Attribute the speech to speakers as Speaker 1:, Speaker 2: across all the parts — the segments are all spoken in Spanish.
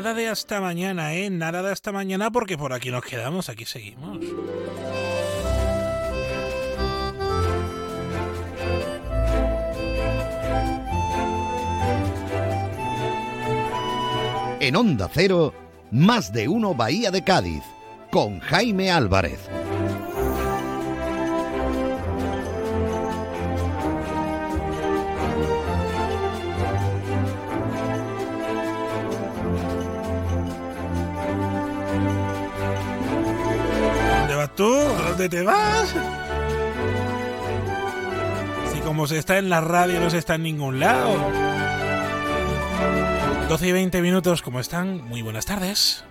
Speaker 1: nada de hasta mañana, ¿eh? Nada de hasta mañana porque por aquí nos quedamos, aquí seguimos.
Speaker 2: En Onda Cero, más de uno Bahía de Cádiz, con Jaime Álvarez.
Speaker 1: ¿Dónde te vas? Si como se está en la radio no se está en ningún lado. 12 y 20 minutos, ¿cómo están? Muy buenas tardes.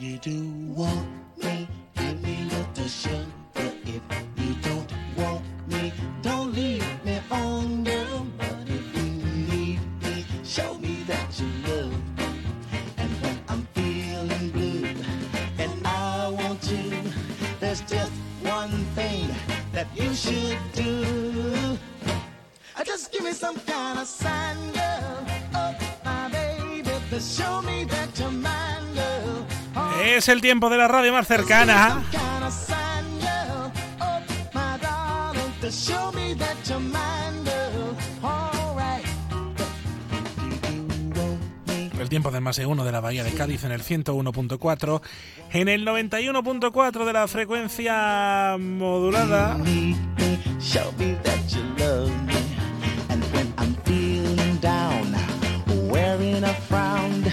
Speaker 3: You do want me, give me should do. Uh, Just give me some kind of sign, girl. Oh, my baby, to show me that you're mine, girl. Oh,
Speaker 1: Es el tiempo de la radio más cercana. El tiempo del de uno de la Bahía de Cádiz en el 101.4, en el 91.4 de la frecuencia modulada.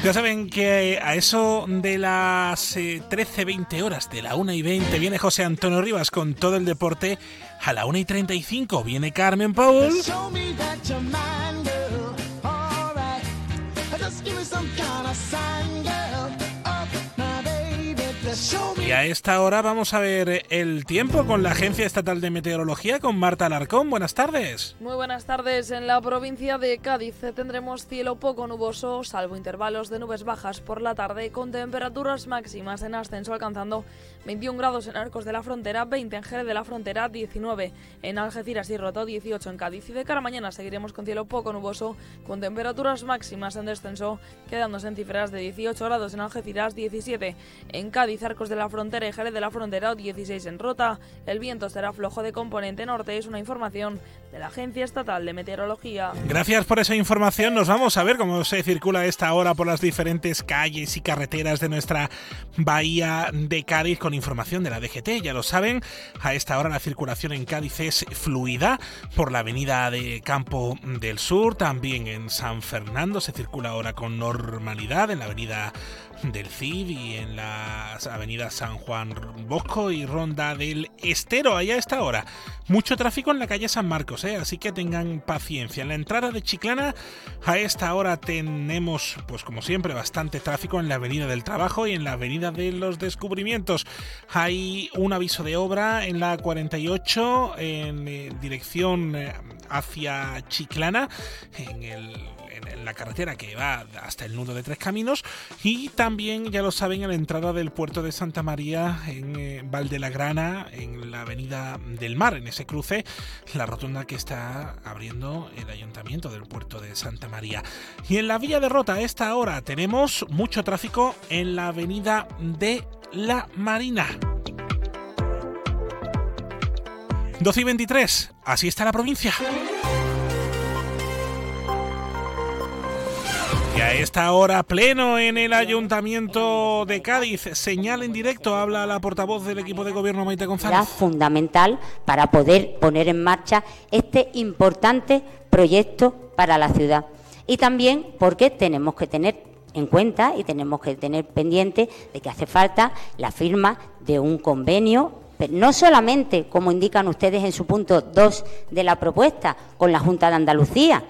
Speaker 1: Ya saben que a eso de las eh, 13-20 horas, de la 1 y 20, viene José Antonio Rivas con todo el deporte. A la 1 y 35 viene Carmen Paul. Y a esta hora vamos a ver el tiempo con la Agencia Estatal de Meteorología, con Marta Alarcón. Buenas tardes.
Speaker 4: Muy buenas tardes. En la provincia de Cádiz tendremos cielo poco nuboso, salvo intervalos de nubes bajas por la tarde, con temperaturas máximas en ascenso alcanzando 21 grados en Arcos de la Frontera, 20 en Jerez de la Frontera, 19 en Algeciras y Roto, 18 en Cádiz. Y de cara a mañana seguiremos con cielo poco nuboso, con temperaturas máximas en descenso, quedándose en cifras de 18 grados en Algeciras, 17 en Cádiz, Arcos de la Frontera y Jerez de la Frontera, 16 en Rota. El viento será flojo de componente norte, es una información de la Agencia Estatal de Meteorología.
Speaker 1: Gracias por esa información. Nos vamos a ver cómo se circula esta hora por las diferentes calles y carreteras de nuestra bahía de Cádiz con información de la DGT. Ya lo saben, a esta hora la circulación en Cádiz es fluida por la avenida de Campo del Sur, también en San Fernando se circula ahora con normalidad en la avenida del CID y en las avenidas San Juan Bosco y Ronda del Estero, allá a esta hora. Mucho tráfico en la calle San Marcos, ¿eh? así que tengan paciencia. En la entrada de Chiclana, a esta hora tenemos, pues como siempre, bastante tráfico en la avenida del Trabajo y en la avenida de los Descubrimientos. Hay un aviso de obra en la 48 en eh, dirección eh, hacia Chiclana, en el en- la carretera que va hasta el nudo de Tres Caminos y también, ya lo saben, en la entrada del puerto de Santa María en eh, Valdelagrana, en la avenida del Mar, en ese cruce, la rotonda que está abriendo el ayuntamiento del puerto de Santa María. Y en la Villa de Rota, a esta hora, tenemos mucho tráfico en la avenida de la Marina. 12 y 23, así está la provincia. Y a esta hora, pleno en el Ayuntamiento de Cádiz, señal en directo, habla la portavoz del equipo de gobierno Maite González.
Speaker 5: fundamental para poder poner en marcha este importante proyecto para la ciudad. Y también porque tenemos que tener en cuenta y tenemos que tener pendiente de que hace falta la firma de un convenio, no solamente, como indican ustedes en su punto 2 de la propuesta, con la Junta de Andalucía,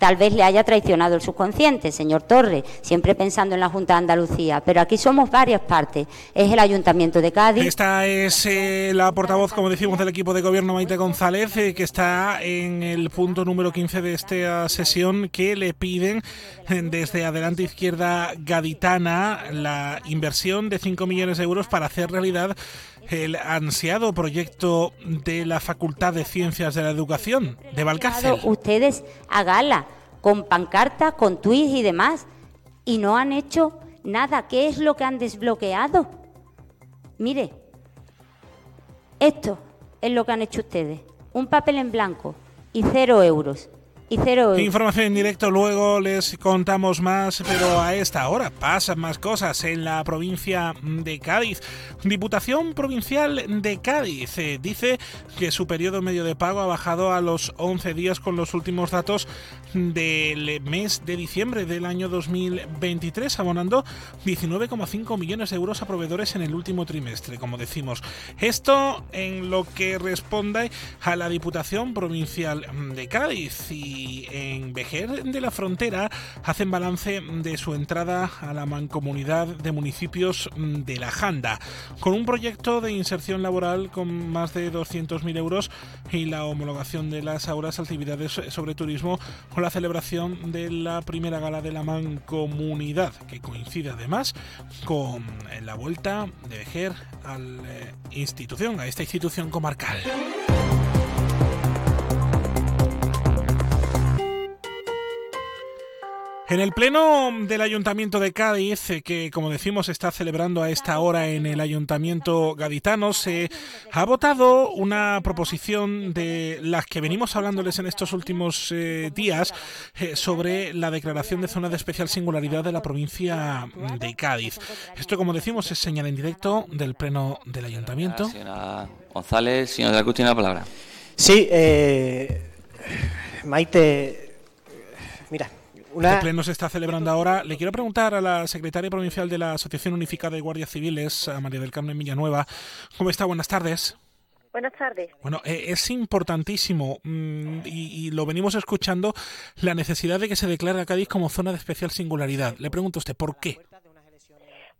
Speaker 5: Tal vez le haya traicionado el subconsciente, señor Torres, siempre pensando en la Junta de Andalucía, pero aquí somos varias partes. Es el Ayuntamiento de Cádiz.
Speaker 1: Esta es eh, la portavoz, como decimos, del equipo de gobierno Maite González, eh, que está en el punto número 15 de esta sesión, que le piden eh, desde Adelante Izquierda Gaditana la inversión de 5 millones de euros para hacer realidad el ansiado proyecto de la Facultad de Ciencias de la Educación de Valcárcel.
Speaker 5: ustedes a gala con pancartas, con tuits y demás. y no han hecho nada. ¿Qué es lo que han desbloqueado? Mire, esto es lo que han hecho ustedes. Un papel en blanco y cero euros.
Speaker 1: Información en directo, luego les contamos más, pero a esta hora pasan más cosas en la provincia de Cádiz. Diputación Provincial de Cádiz eh, dice que su periodo medio de pago ha bajado a los 11 días con los últimos datos del mes de diciembre del año 2023, abonando 19,5 millones de euros a proveedores en el último trimestre, como decimos. Esto en lo que responde a la Diputación Provincial de Cádiz y en Vejer de la Frontera hacen balance de su entrada a la mancomunidad de municipios de la Janda, con un proyecto de inserción laboral con más de 200.000 euros y la homologación de las aulas actividades sobre turismo con la celebración de la primera gala de la mancomunidad, que coincide además con la vuelta de Vejer a la institución, a esta institución comarcal. En el Pleno del Ayuntamiento de Cádiz, eh, que como decimos está celebrando a esta hora en el Ayuntamiento gaditano, se ha votado una proposición de las que venimos hablándoles en estos últimos eh, días eh, sobre la declaración de zona de especial singularidad de la provincia de Cádiz. Esto, como decimos, es señal en directo del Pleno del Ayuntamiento.
Speaker 6: Señora González, señor de tiene la palabra.
Speaker 7: Sí, eh, Maite, mira, una...
Speaker 1: El pleno se está celebrando ahora. Le quiero preguntar a la secretaria provincial de la Asociación Unificada de Guardias Civiles, a María del Carmen Villanueva. ¿Cómo está? Buenas tardes.
Speaker 8: Buenas tardes.
Speaker 1: Bueno, eh, es importantísimo mm, y, y lo venimos escuchando la necesidad de que se declare a Cádiz como zona de especial singularidad. Le pregunto a usted, ¿por qué?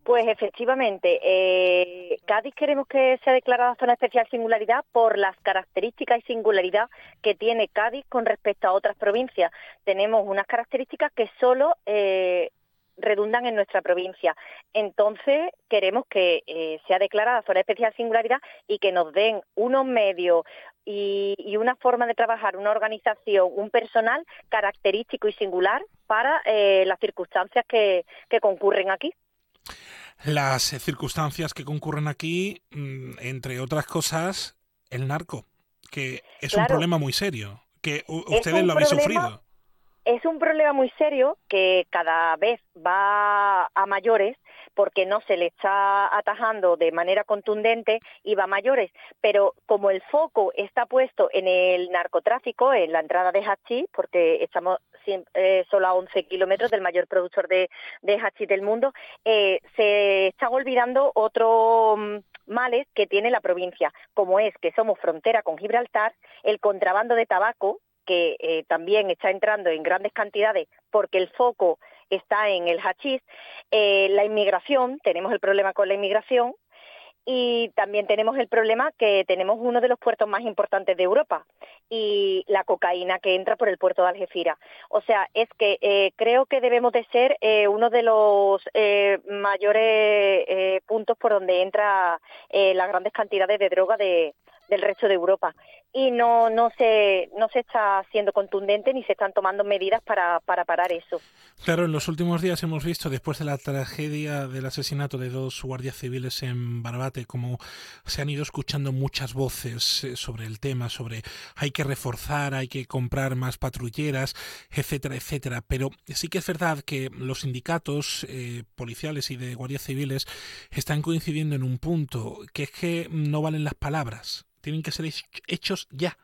Speaker 8: Pues efectivamente, eh, Cádiz queremos que sea declarada zona especial singularidad por las características y singularidad que tiene Cádiz con respecto a otras provincias. Tenemos unas características que solo eh, redundan en nuestra provincia. Entonces, queremos que eh, sea declarada zona especial singularidad y que nos den unos medios y, y una forma de trabajar, una organización, un personal característico y singular para eh, las circunstancias que, que concurren aquí.
Speaker 1: Las circunstancias que concurren aquí, mm, entre otras cosas, el narco, que es un problema muy serio, que ustedes lo habéis
Speaker 8: problema-
Speaker 1: sufrido.
Speaker 8: Es un problema muy serio que cada vez va a mayores porque no se le está atajando de manera contundente y va a mayores. Pero como el foco está puesto en el narcotráfico, en la entrada de hachís, porque estamos eh, solo a 11 kilómetros del mayor productor de, hachís del mundo, eh, se están olvidando otros mm, males que tiene la provincia, como es que somos frontera con Gibraltar, el contrabando de tabaco, que eh, también está entrando en grandes cantidades porque el foco está en el hachís, la inmigración, tenemos el problema con la inmigración y también tenemos el problema que tenemos uno de los puertos más importantes de Europa y la cocaína que entra por el puerto de Algeciras. O sea, es que eh, creo que debemos de ser eh, uno de los eh, mayores puntos por donde entra las grandes cantidades de droga de, del resto de Europa y no no se no se está siendo contundente ni se están tomando medidas para, para parar eso.
Speaker 1: Claro, en los últimos días hemos visto, después de la tragedia del asesinato de dos guardias civiles en Barbate, como se han ido escuchando muchas voces eh, sobre el tema, sobre hay que reforzar, hay que comprar más patrulleras, etcétera, etcétera. Pero sí que es verdad que los sindicatos eh, policiales y de guardias civiles están coincidiendo en un punto, que es que no valen las palabras, tienen que ser hech- hechos ya.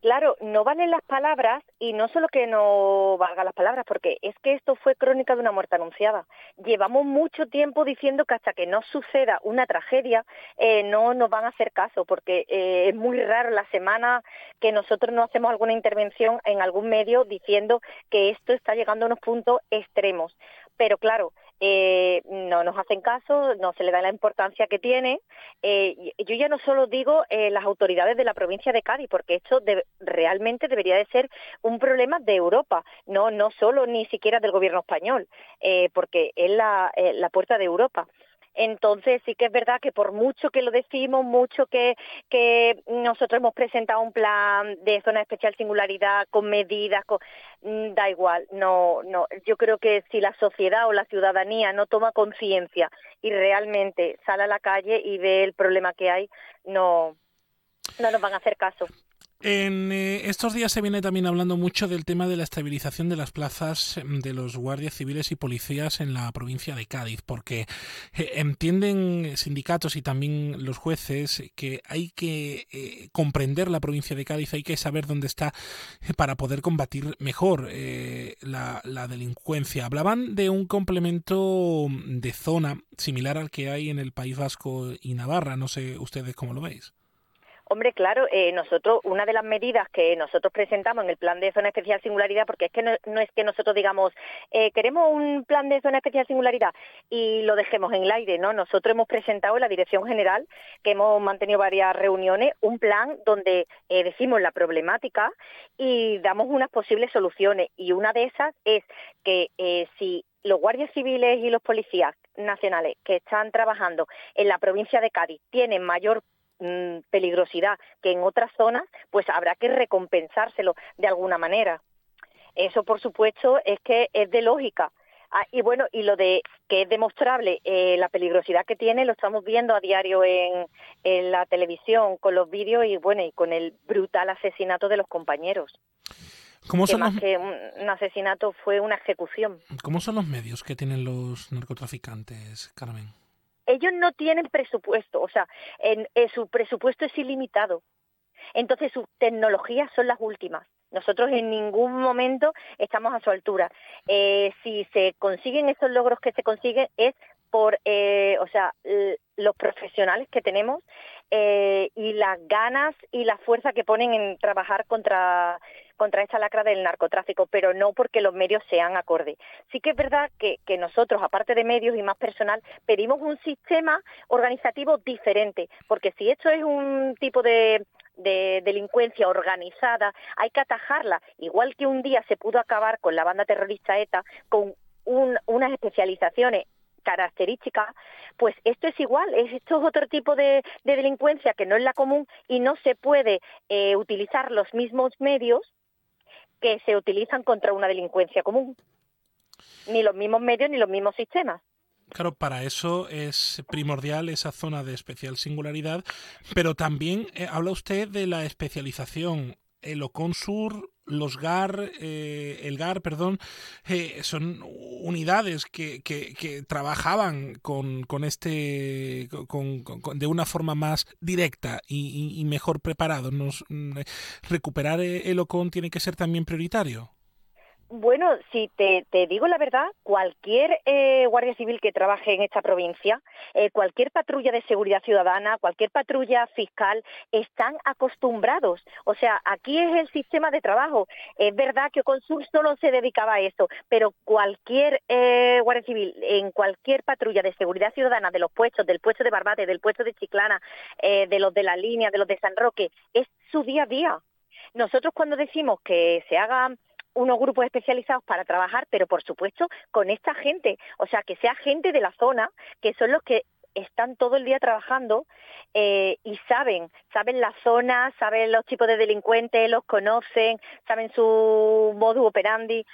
Speaker 8: Claro, no valen las palabras y no solo que no valgan las palabras, porque es que esto fue crónica de una muerte anunciada. Llevamos mucho tiempo diciendo que hasta que no suceda una tragedia eh, no nos van a hacer caso, porque eh, es muy raro la semana que nosotros no hacemos alguna intervención en algún medio diciendo que esto está llegando a unos puntos extremos. Pero claro, eh, no nos hacen caso, no se le da la importancia que tiene. Eh, yo ya no solo digo eh, las autoridades de la provincia de Cádiz, porque esto de- realmente debería de ser un problema de Europa, no no solo ni siquiera del gobierno español, eh, porque es eh, la puerta de Europa. Entonces sí que es verdad que por mucho que lo decimos, mucho que, nosotros hemos presentado un plan de zona especial singularidad con medidas, con, mm, da igual, no, no. Yo creo que si la sociedad o la ciudadanía no toma conciencia y realmente sale a la calle y ve el problema que hay, no, no nos van a hacer caso.
Speaker 1: En eh, estos días se viene también hablando mucho del tema de la estabilización de las plazas em, de los guardias civiles y policías en la provincia de Cádiz, porque eh, entienden sindicatos y también los jueces que hay que eh, comprender la provincia de Cádiz, hay que saber dónde está para poder combatir mejor la delincuencia. Hablaban de un complemento de zona similar al que hay en el País Vasco y Navarra, no sé ustedes cómo lo veis.
Speaker 8: Hombre, claro, eh, nosotros, una de las medidas que nosotros presentamos en el plan de zona especial singularidad, porque es que no, no es que nosotros digamos, eh, queremos un plan de zona especial singularidad y lo dejemos en el aire, ¿no? Nosotros hemos presentado en la Dirección General, que hemos mantenido varias reuniones, un plan donde eh, decimos la problemática y damos unas posibles soluciones. Y una de esas es que si los guardias civiles y los policías nacionales que están trabajando en la provincia de Cádiz tienen mayor mm, peligrosidad que en otras zonas, pues habrá que recompensárselo de alguna manera. Eso, por supuesto, es que es de lógica. Ah, y bueno, y lo de que es demostrable eh, la peligrosidad que tiene, lo estamos viendo a diario en, en la televisión con los vídeos y bueno, y con el brutal asesinato de los compañeros.
Speaker 1: ¿Cómo
Speaker 8: Que
Speaker 1: son,
Speaker 8: más
Speaker 1: los,
Speaker 8: que un asesinato fue una ejecución.
Speaker 1: ¿Cómo son los medios que tienen los narcotraficantes, Carmen?
Speaker 8: Ellos no tienen presupuesto, o sea, en, en su presupuesto es ilimitado. Entonces sus tecnologías son las últimas. Nosotros en ningún momento estamos a su altura. Eh, si se consiguen esos logros que se consiguen es por, eh, o sea, los profesionales que tenemos eh, y las ganas y la fuerza que ponen en trabajar contra contra esta lacra del narcotráfico, pero no porque los medios sean acorde. Sí que es verdad que, que nosotros, aparte de medios y más personal, pedimos un sistema organizativo diferente, porque si esto es un tipo de, de delincuencia organizada, hay que atajarla, igual que un día se pudo acabar con la banda terrorista ETA, con un- unas especializaciones características, pues esto es igual, es- esto es otro tipo de, de delincuencia que no es la común y no se puede eh, utilizar los mismos medios que se utilizan contra una delincuencia común. Ni los mismos medios ni los mismos sistemas.
Speaker 1: Claro, para eso es primordial esa zona de especial singularidad, pero también eh, habla usted de la especialización. El Oconsur, los GAR, eh, el GAR, perdón, eh, son unidades que, que, que trabajaban con, con este, con, con- de una forma más directa y, mejor preparado. Mm, recuperar el OCON tiene que ser también prioritario.
Speaker 8: Bueno, si te, digo la verdad, cualquier eh, guardia civil que trabaje en esta provincia, eh, cualquier patrulla de seguridad ciudadana, cualquier patrulla fiscal, están acostumbrados. O sea, aquí es el sistema de trabajo. Es verdad que Oconsur solo se dedicaba a eso, pero cualquier eh, guardia civil en cualquier patrulla de seguridad ciudadana de los puestos, del puesto de Barbate, del puesto de Chiclana, eh, de los de la línea, de los de San Roque, es su día a día. Nosotros cuando decimos que se hagan unos grupos especializados para trabajar, pero por supuesto con esta gente, o sea, que sea gente de la zona, que son los que están todo el día trabajando eh, y saben, saben la zona, saben los tipos de delincuentes, los conocen, saben su modus operandi.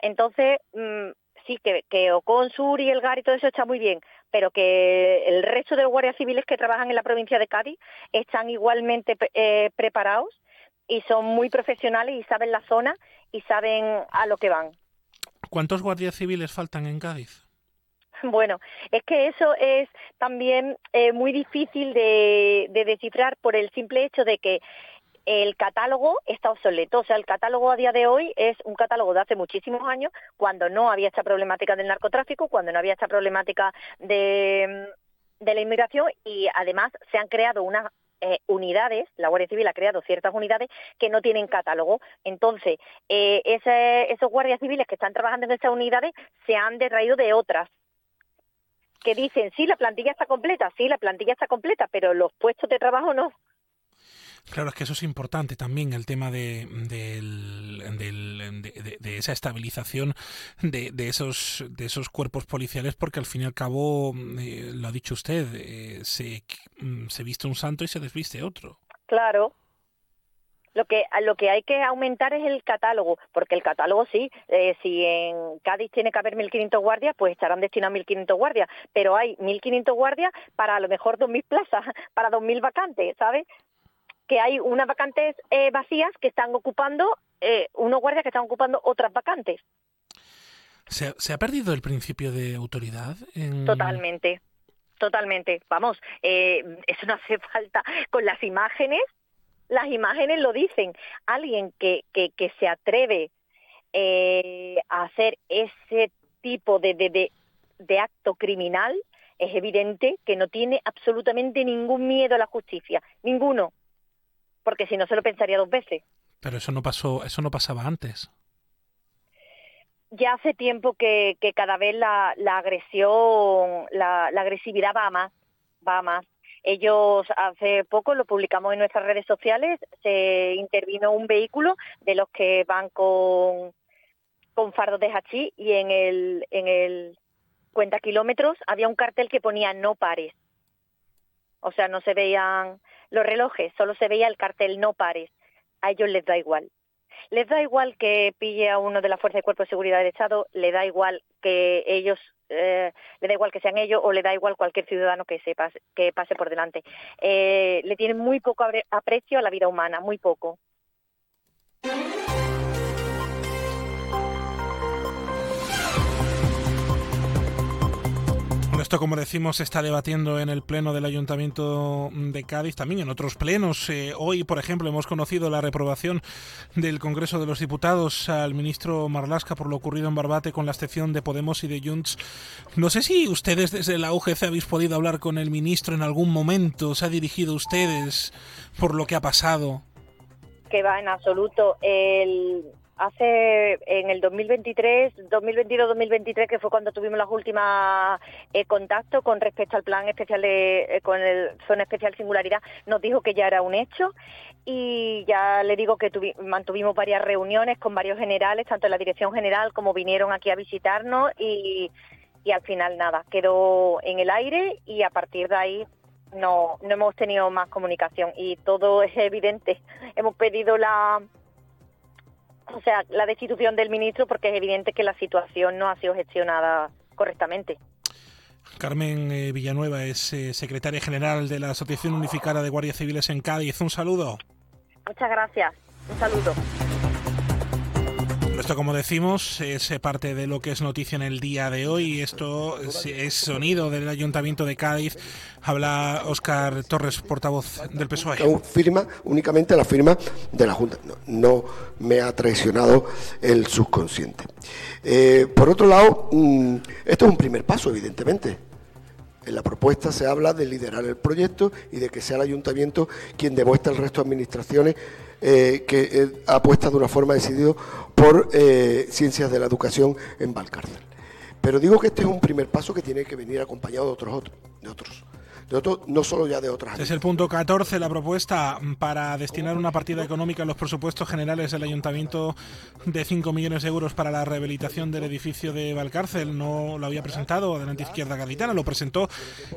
Speaker 8: Entonces, mm, sí, que, que Oconsur y el GAR y todo eso está muy bien, pero que el resto de los guardias civiles que trabajan en la provincia de Cádiz están igualmente eh, preparados y son muy profesionales y saben la zona y saben a lo que van.
Speaker 1: ¿Cuántos guardias civiles faltan en Cádiz?
Speaker 8: Bueno, es que eso es también eh, muy difícil de, de descifrar por el simple hecho de que el catálogo está obsoleto. O sea, el catálogo a día de hoy es un catálogo de hace muchísimos años, cuando no había esta problemática del narcotráfico, cuando no había esta problemática de, de la inmigración y además se han creado unas eh, unidades, la Guardia Civil ha creado ciertas unidades que no tienen catálogo. Entonces, eh, esos guardias civiles que están trabajando en esas unidades se han detraído de otras que dicen, sí, la plantilla está completa, sí, la plantilla está completa, pero los puestos de trabajo no.
Speaker 1: Claro, es que eso es importante también, el tema de, de- de- esa estabilización de, esos, de esos cuerpos policiales, porque al fin y al cabo, eh, lo ha dicho usted, eh, se, mm, se viste un santo y se desviste otro.
Speaker 8: Claro. Lo que, lo que hay que aumentar es el catálogo, porque el catálogo sí, eh, si en Cádiz tiene que haber 1.500 guardias, pues estarán destinados 1.500 guardias, pero hay 1.500 guardias para a lo mejor 2.000 plazas, para 2.000 vacantes, ¿sabes? Que hay unas vacantes eh, vacías que están ocupando, eh, unos guardias que están ocupando otras vacantes.
Speaker 1: ¿Se, ha- se ha perdido el principio de autoridad? en-
Speaker 8: Totalmente, totalmente. Vamos, eh, eso no hace falta. Con las imágenes, las imágenes lo dicen. Alguien que, que, que se atreve eh, a hacer ese tipo de, de, de, de acto criminal, es evidente que no tiene absolutamente ningún miedo a la justicia, ninguno, porque si no se lo pensaría dos veces.
Speaker 1: Pero eso no pasó, eso no pasaba antes.
Speaker 8: ya hace tiempo que, que cada vez la, la agresión, la, la agresividad va a más, va a más. Ellos hace poco lo publicamos en nuestras redes sociales, se intervino un vehículo de los que van con, con fardos de hachís y en el, en el cuenta kilómetros había un cartel que ponía no pares. O sea, no se veían los relojes, solo se veía el cartel no pares. A ellos les da igual. Les da igual que pille a uno de la Fuerza de Cuerpo de Seguridad del Estado, le da igual que ellos, eh, le da igual que sean ellos o le da igual cualquier ciudadano que se pase, que pase por delante. Eh, le tienen muy poco apre- aprecio a la vida humana, muy poco.
Speaker 1: Esto, como decimos, se está debatiendo en el Pleno del Ayuntamiento de Cádiz, también en otros plenos. Eh, hoy, por ejemplo, hemos conocido la reprobación del Congreso de los Diputados al ministro Marlasca por lo ocurrido en Barbate con la excepción de Podemos y de Junts. No sé si ustedes desde la UGC habéis podido hablar con el ministro en algún momento, se ha dirigido a ustedes por lo que ha pasado.
Speaker 8: que va en absoluto. El, hace en el 2023, 2022-2023, que fue cuando tuvimos los últimos eh, contactos con respecto al plan especial de, eh, con el zona especial singularidad, nos dijo que ya era un hecho y ya le digo que tuvi- mantuvimos varias reuniones con varios generales, tanto en la dirección general como vinieron aquí a visitarnos y, y al final nada, quedó en el aire y a partir de ahí no, no hemos tenido más comunicación y todo es evidente. Hemos pedido la, o sea, la destitución del ministro porque es evidente que la situación no ha sido gestionada correctamente.
Speaker 1: Carmen eh, Villanueva es eh, secretaria general de la Asociación Unificada de Guardias Civiles en Cádiz. Un saludo.
Speaker 8: Muchas gracias. Un saludo.
Speaker 1: Esto, como decimos, es eh, parte de lo que es noticia en el día de hoy. Esto es, sonido del Ayuntamiento de Cádiz. Habla Óscar Torres, portavoz del PSOE.
Speaker 9: firma únicamente la firma de la Junta. No, no me ha traicionado el subconsciente. Eh, por otro lado, mm, esto es un primer paso, evidentemente. En la propuesta se habla de liderar el proyecto y de que sea el ayuntamiento quien demuestre al resto de administraciones eh, que eh, apuesta de una forma decidida por eh, ciencias de la educación en Valcárcel. Pero digo que este es un primer paso que tiene que venir acompañado de otros, de otros, no solo ya de otras.
Speaker 1: Es el punto 14, la propuesta para destinar una partida económica en los presupuestos generales del Ayuntamiento de 5 millones de euros para la rehabilitación del edificio de Valcárcel. No lo había presentado Adelante Izquierda Gaditana, lo presentó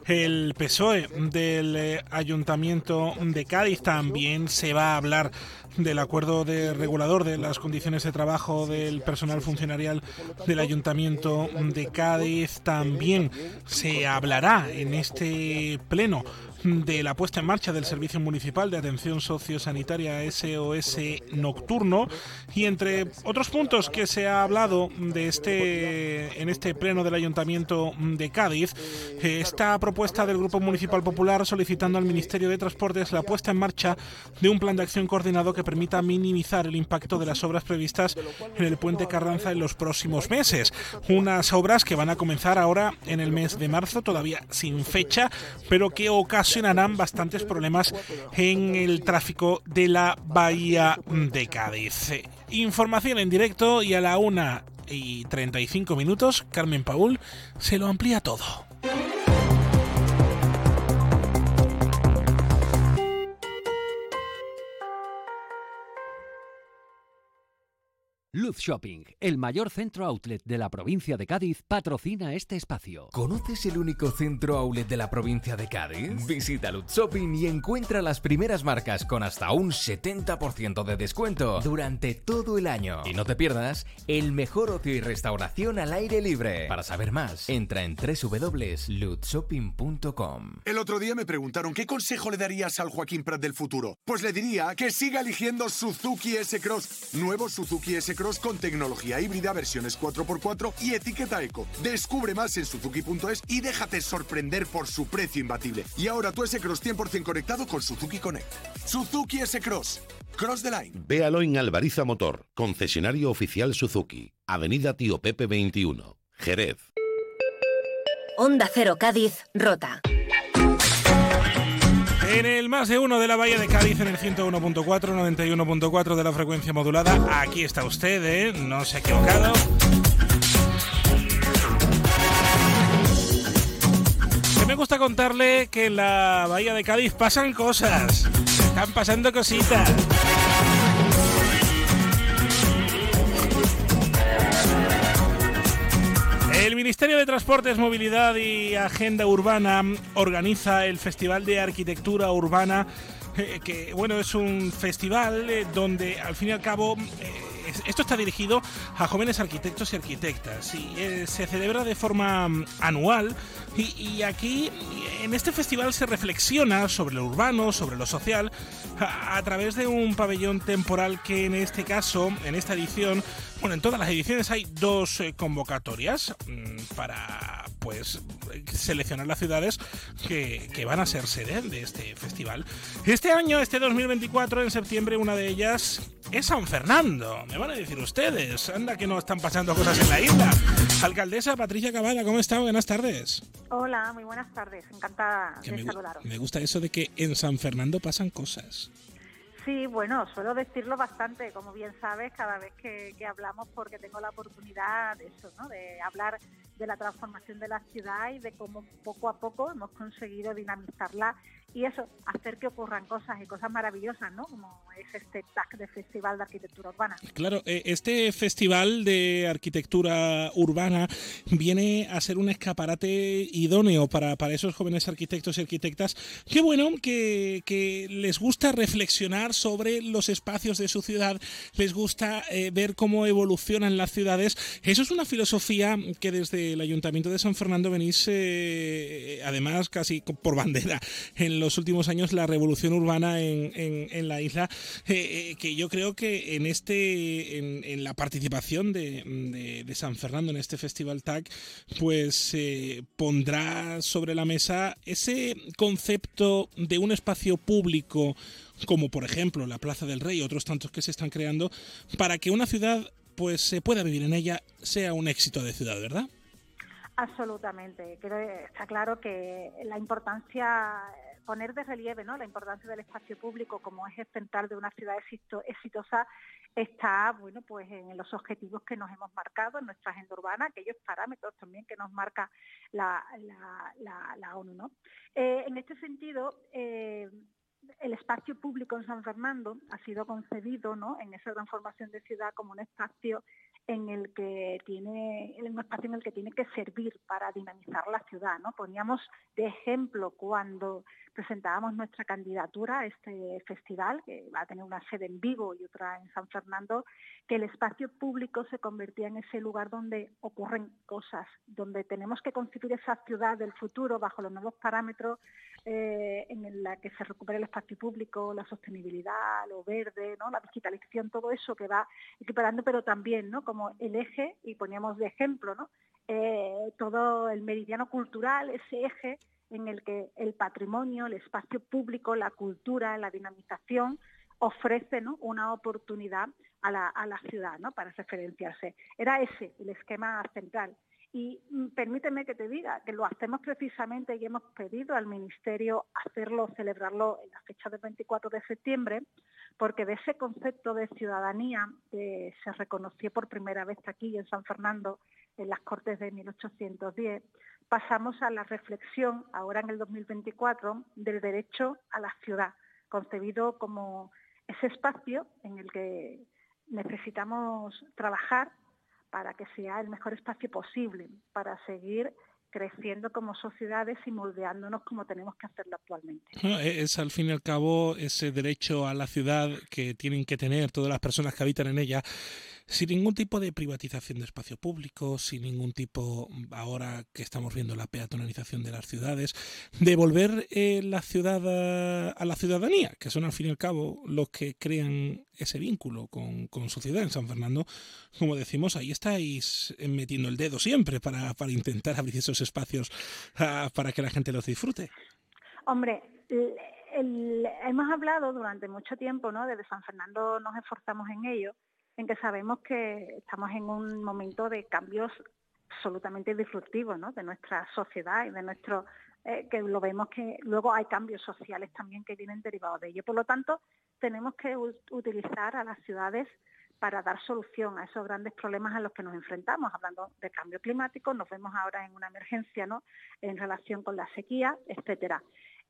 Speaker 1: el PSOE del eh, Ayuntamiento de Cádiz. También se va a hablar del acuerdo de regulador de las condiciones de trabajo del personal funcionarial del Ayuntamiento de Cádiz. También se hablará en este pleno de la puesta en marcha del Servicio Municipal de Atención Sociosanitaria SOS Nocturno. Y entre otros puntos que se ha hablado de este en este pleno del Ayuntamiento de Cádiz eh, esta propuesta del Grupo Municipal Popular solicitando al Ministerio de Transportes la puesta en marcha de un plan de acción coordinado que permita minimizar el impacto de las obras previstas en el puente Carranza en los próximos meses. Unas obras que van a comenzar ahora en el mes de marzo todavía sin fecha pero que bastantes problemas en el tráfico de la bahía de Cádiz. Información en directo y a la una y 35 minutos, Carmen Paul se lo amplía todo.
Speaker 10: Luz Shopping, el mayor centro outlet de la provincia de Cádiz, patrocina este espacio.
Speaker 11: ¿Conoces el único centro outlet de la provincia de Cádiz? Visita Luz Shopping y encuentra las primeras marcas con hasta un 70% de descuento durante todo el año. Y no te pierdas el mejor ocio y restauración al aire libre. Para saber más, entra en www.lutzshopping.com.
Speaker 12: El otro día me preguntaron qué consejo le darías al Joaquín Prat del futuro. Pues le diría que siga eligiendo Suzuki S-Cross. Nuevo Suzuki S-Cross con tecnología híbrida, versiones 4x4 y etiqueta eco. Descubre más en suzuki.es y déjate sorprender por su precio imbatible. Y ahora tu S-Cross 100% conectado con Suzuki Connect. Suzuki S-Cross. Cross the line.
Speaker 2: Véalo en Alvariza Motor, concesionario oficial Suzuki, Avenida Tío Pepe 21, Jerez.
Speaker 13: Onda Cero Cádiz, Rota.
Speaker 1: En el más de uno de la Bahía de Cádiz, en el 101.4, 91.4 de la frecuencia modulada. Aquí está usted, ¿eh? No se ha equivocado. Me gusta contarle que en la Bahía de Cádiz pasan cosas. Están pasando cositas. Ministerio de Transportes, Movilidad y Agenda Urbana organiza el Festival de Arquitectura Urbana, eh, que bueno, es un festival eh, donde al fin y al cabo eh, es- esto está dirigido a jóvenes arquitectos y arquitectas y se celebra de forma mm, anual y aquí en este festival se reflexiona sobre lo urbano, sobre lo social, a, través de un pabellón temporal que en este caso, en esta edición, bueno, en todas las ediciones hay dos eh, convocatorias mm, para pues seleccionar las ciudades que, que van a ser sede de este festival. Este año, este 2024, en septiembre, una de ellas es San Fernando. Me van a decir ustedes, anda que no están pasando cosas en la isla. Alcaldesa Patricia Cavada, ¿cómo está? Buenas tardes.
Speaker 14: Hola, muy buenas tardes. Encantada
Speaker 1: Que
Speaker 14: de
Speaker 1: me,
Speaker 14: saludaros.
Speaker 1: me gusta eso de que en San Fernando pasan cosas.
Speaker 14: Sí, bueno, suelo decirlo bastante, como bien sabes, cada vez que, que hablamos, porque tengo la oportunidad de eso, ¿no? De hablar de la transformación de la ciudad y de cómo poco a poco hemos conseguido dinamizarla y eso, hacer que ocurran cosas y cosas maravillosas, ¿no? Como es este TAC de Festival de Arquitectura Urbana.
Speaker 1: Claro, eh, este festival de arquitectura urbana viene a ser un escaparate idóneo para, para esos jóvenes arquitectos y arquitectas. Qué bueno que, que les gusta reflexionar sobre los espacios de su ciudad, les gusta eh, ver cómo evolucionan las ciudades. Eso es una filosofía que desde el Ayuntamiento de San Fernando venís, eh, además, casi por bandera en los últimos años, la revolución urbana en, en- la isla, eh, eh, que yo creo que en este en, la participación de, de- San Fernando en este festival TAC, pues eh, pondrá sobre la mesa ese concepto de un espacio público como por ejemplo la Plaza del Rey y otros tantos que se están creando para que una ciudad pues se pueda vivir en ella sea un éxito de ciudad, ¿verdad?
Speaker 14: Absolutamente. Está claro que la importancia, poner de relieve la importancia del espacio público como eje central de una ciudad exitosa está bueno pues en los objetivos que nos hemos marcado en nuestra agenda urbana, aquellos parámetros también que nos marca la, la- la- la ONU. ¿no? Eh, en este sentido, eh, el espacio público en San Fernando ha sido concebido ¿no? en esa transformación de ciudad como un espacio en el que tiene en un espacio en el que tiene que servir para dinamizar la ciudad no poníamos de ejemplo cuando presentábamos nuestra candidatura a este festival que va a tener una sede en Vigo y otra en San Fernando que el espacio público se convertía en ese lugar donde ocurren cosas donde tenemos que concebir esa ciudad del futuro bajo los nuevos parámetros eh, en la que se recupere el espacio público, la sostenibilidad, lo verde, ¿no? la digitalización, todo eso que va equiparando, pero también ¿no? como el eje, y poníamos de ejemplo, ¿no? Eh, todo el meridiano cultural, ese eje en el que el patrimonio, el espacio público, la cultura, la dinamización ofrece ¿no? una oportunidad a la, a la ciudad ¿no? para referenciarse. Era ese el esquema central. Y mm, permíteme que te diga que lo hacemos precisamente y hemos pedido al Ministerio hacerlo, celebrarlo en la fecha del 24 de septiembre, porque de ese concepto de ciudadanía que se reconoció por primera vez aquí en San Fernando en las Cortes de 1810, pasamos a la reflexión ahora en el 2024 del derecho a la ciudad, concebido como ese espacio en el que necesitamos trabajar para que sea el mejor espacio posible, para seguir creciendo como sociedades y moldeándonos como tenemos que hacerlo actualmente.
Speaker 1: E- es al fin y al cabo ese derecho a la ciudad que tienen que tener todas las personas que habitan en ella, sin ningún tipo de privatización de espacio público, sin ningún tipo, ahora que estamos viendo la peatonalización de las ciudades, devolver eh, la ciudad a, la ciudadanía, que son al fin y al cabo los que crean ese vínculo con, con su ciudad en San Fernando. Como decimos, ahí estáis metiendo el dedo siempre para, para intentar abrir esos espacios ah, para que la gente los disfrute.
Speaker 14: Hombre, el- hemos hablado durante mucho tiempo, ¿no? Desde San Fernando nos esforzamos en ello, en que sabemos que estamos en un momento de cambios absolutamente disruptivos, ¿no? De nuestra sociedad y de nuestro eh, que lo vemos que luego hay cambios sociales también que vienen derivados de ello. Por lo tanto, tenemos que utilizar a las ciudades para dar solución a esos grandes problemas a los que nos enfrentamos, hablando de cambio climático, nos vemos ahora en una emergencia ¿no? en relación con la sequía, etcétera.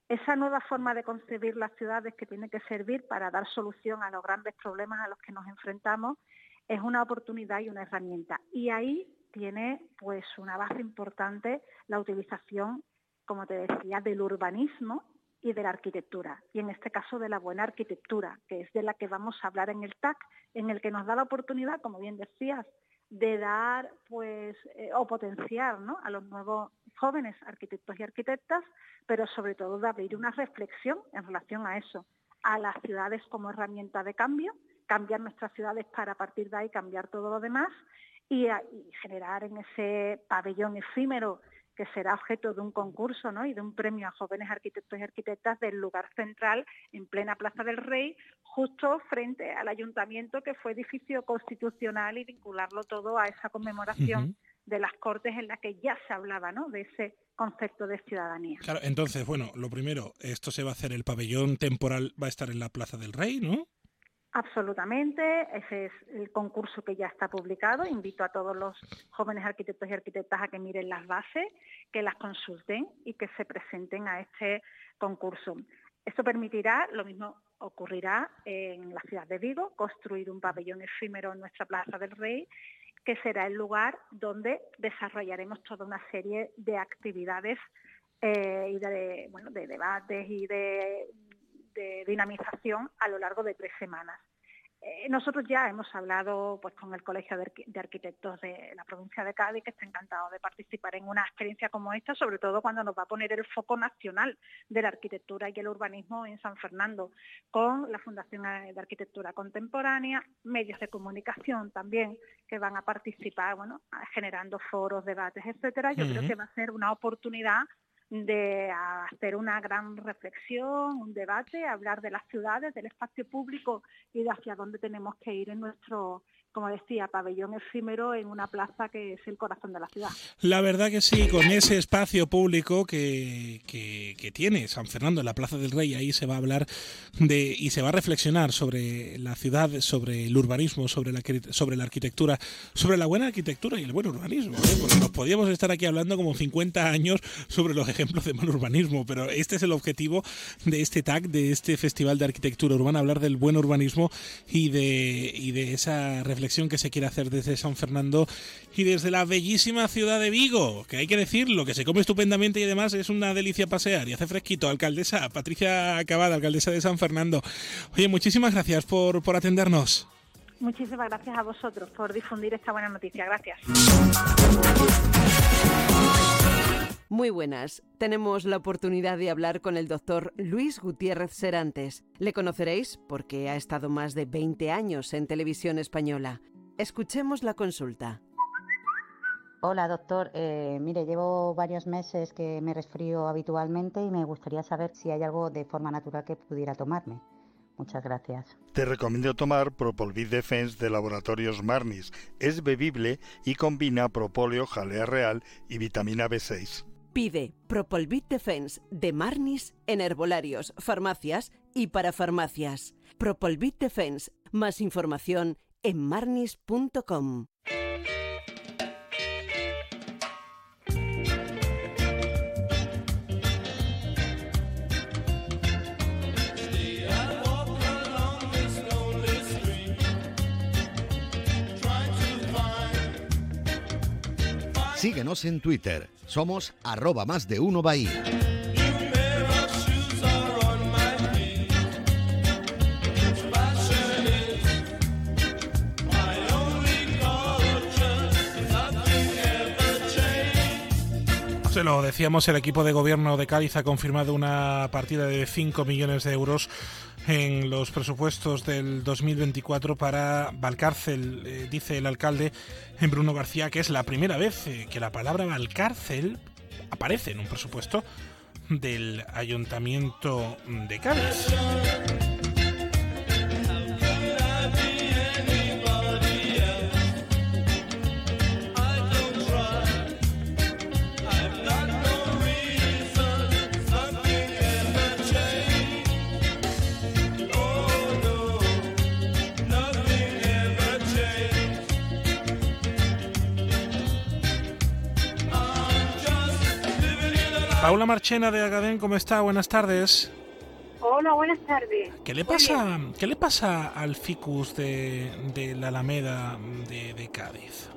Speaker 14: Esa nueva forma de concebir las ciudades que tiene que servir para dar solución a los grandes problemas a los que nos enfrentamos es una oportunidad y una herramienta. Y ahí tiene pues una base importante la utilización, como te decía, del urbanismo y de la arquitectura, y en este caso de la buena arquitectura, que es de la que vamos a hablar en el TAC, en el que nos da la oportunidad, como bien decías, de dar pues eh, o potenciar ¿no? a los nuevos jóvenes arquitectos y arquitectas, pero sobre todo de abrir una reflexión en relación a eso, a las ciudades como herramienta de cambio, cambiar nuestras ciudades para a partir de ahí cambiar todo lo demás y, y generar en ese pabellón efímero que será objeto de un concurso ¿no? y de un premio a jóvenes arquitectos y arquitectas del lugar central en plena Plaza del Rey, justo frente al ayuntamiento que fue edificio constitucional y vincularlo todo a esa conmemoración de las Cortes en la que ya se hablaba ¿no? de ese concepto de ciudadanía.
Speaker 1: Claro, entonces, bueno, lo primero, esto se va a hacer, el pabellón temporal va a estar en la Plaza del Rey, ¿no?
Speaker 14: Absolutamente, ese es el concurso que ya está publicado. Invito a todos los jóvenes arquitectos y arquitectas a que miren las bases, que las consulten y que se presenten a este concurso. Esto permitirá, lo mismo ocurrirá en la ciudad de Vigo, construir un pabellón efímero en nuestra Plaza del Rey, que será el lugar donde desarrollaremos toda una serie de actividades eh, y de, bueno, de debates y de de dinamización a lo largo de tres semanas. Eh, nosotros ya hemos hablado pues, con el Colegio de, Arqui- de Arquitectos de la provincia de Cádiz, que está encantado de participar en una experiencia como esta, sobre todo cuando nos va a poner el foco nacional de la arquitectura y el urbanismo en San Fernando, con la Fundación de Arquitectura Contemporánea, medios de comunicación también que van a participar, bueno, generando foros, debates, etcétera. Yo creo que va a ser una oportunidad de hacer una gran reflexión, un debate, hablar de las ciudades, del espacio público y de hacia dónde tenemos que ir en nuestro, como decía, pabellón efímero en una plaza que es el corazón de la ciudad.
Speaker 1: La verdad que sí, con ese espacio público que, que, que tiene San Fernando en la Plaza del Rey, ahí se va a hablar de y se va a reflexionar sobre la ciudad, sobre el urbanismo, sobre la, sobre la arquitectura, sobre la buena arquitectura y el buen urbanismo. ¿eh? Porque nos podíamos estar aquí hablando como 50 años sobre los ejemplos de mal urbanismo, pero este es el objetivo de este TAC, de este Festival de Arquitectura Urbana, hablar del buen urbanismo y de, y de esa reflexión que se quiere hacer desde San Fernando y desde la bellísima ciudad de Vigo, que hay que decirlo, que se come estupendamente y además es una delicia pasear y hace fresquito. Alcaldesa Patricia Acabada, alcaldesa de San Fernando. Oye, muchísimas gracias por, por atendernos.
Speaker 14: Muchísimas gracias a vosotros por difundir esta buena noticia. Gracias.
Speaker 15: Muy buenas. Tenemos la oportunidad de hablar con el doctor Luis Gutiérrez Serantes. Le conoceréis porque ha estado más de 20 años en televisión española. Escuchemos la consulta.
Speaker 16: Hola, doctor. Eh, mire, llevo varios meses que me resfrío habitualmente y me gustaría saber si hay algo de forma natural que pudiera tomarme. Muchas gracias.
Speaker 17: Te recomiendo tomar Propolvid Defense de Laboratorios Marnis. Es bebible y combina propóleo, jalea real y vitamina B6.
Speaker 15: Pide Propolvit Defense de Marnis en herbolarios, farmacias y para farmacias. Propolvit Defense. Más información en marnis.com.
Speaker 2: Síguenos en Twitter. Somos arroba más de uno Bahía.
Speaker 1: Se lo decíamos, el equipo de gobierno de Cádiz ha confirmado una partida de 5 millones de euros en los presupuestos del 2024 para Valcárcel, eh, dice el alcalde en Bruno García, que es la primera vez eh, que la palabra Valcárcel aparece en un presupuesto del Ayuntamiento de Cádiz. Paula Marchena de Agadén, ¿cómo está? Buenas tardes.
Speaker 18: Hola, buenas tardes.
Speaker 1: ¿Qué le pasa, ¿qué le pasa al ficus de, de la Alameda de, de Cádiz?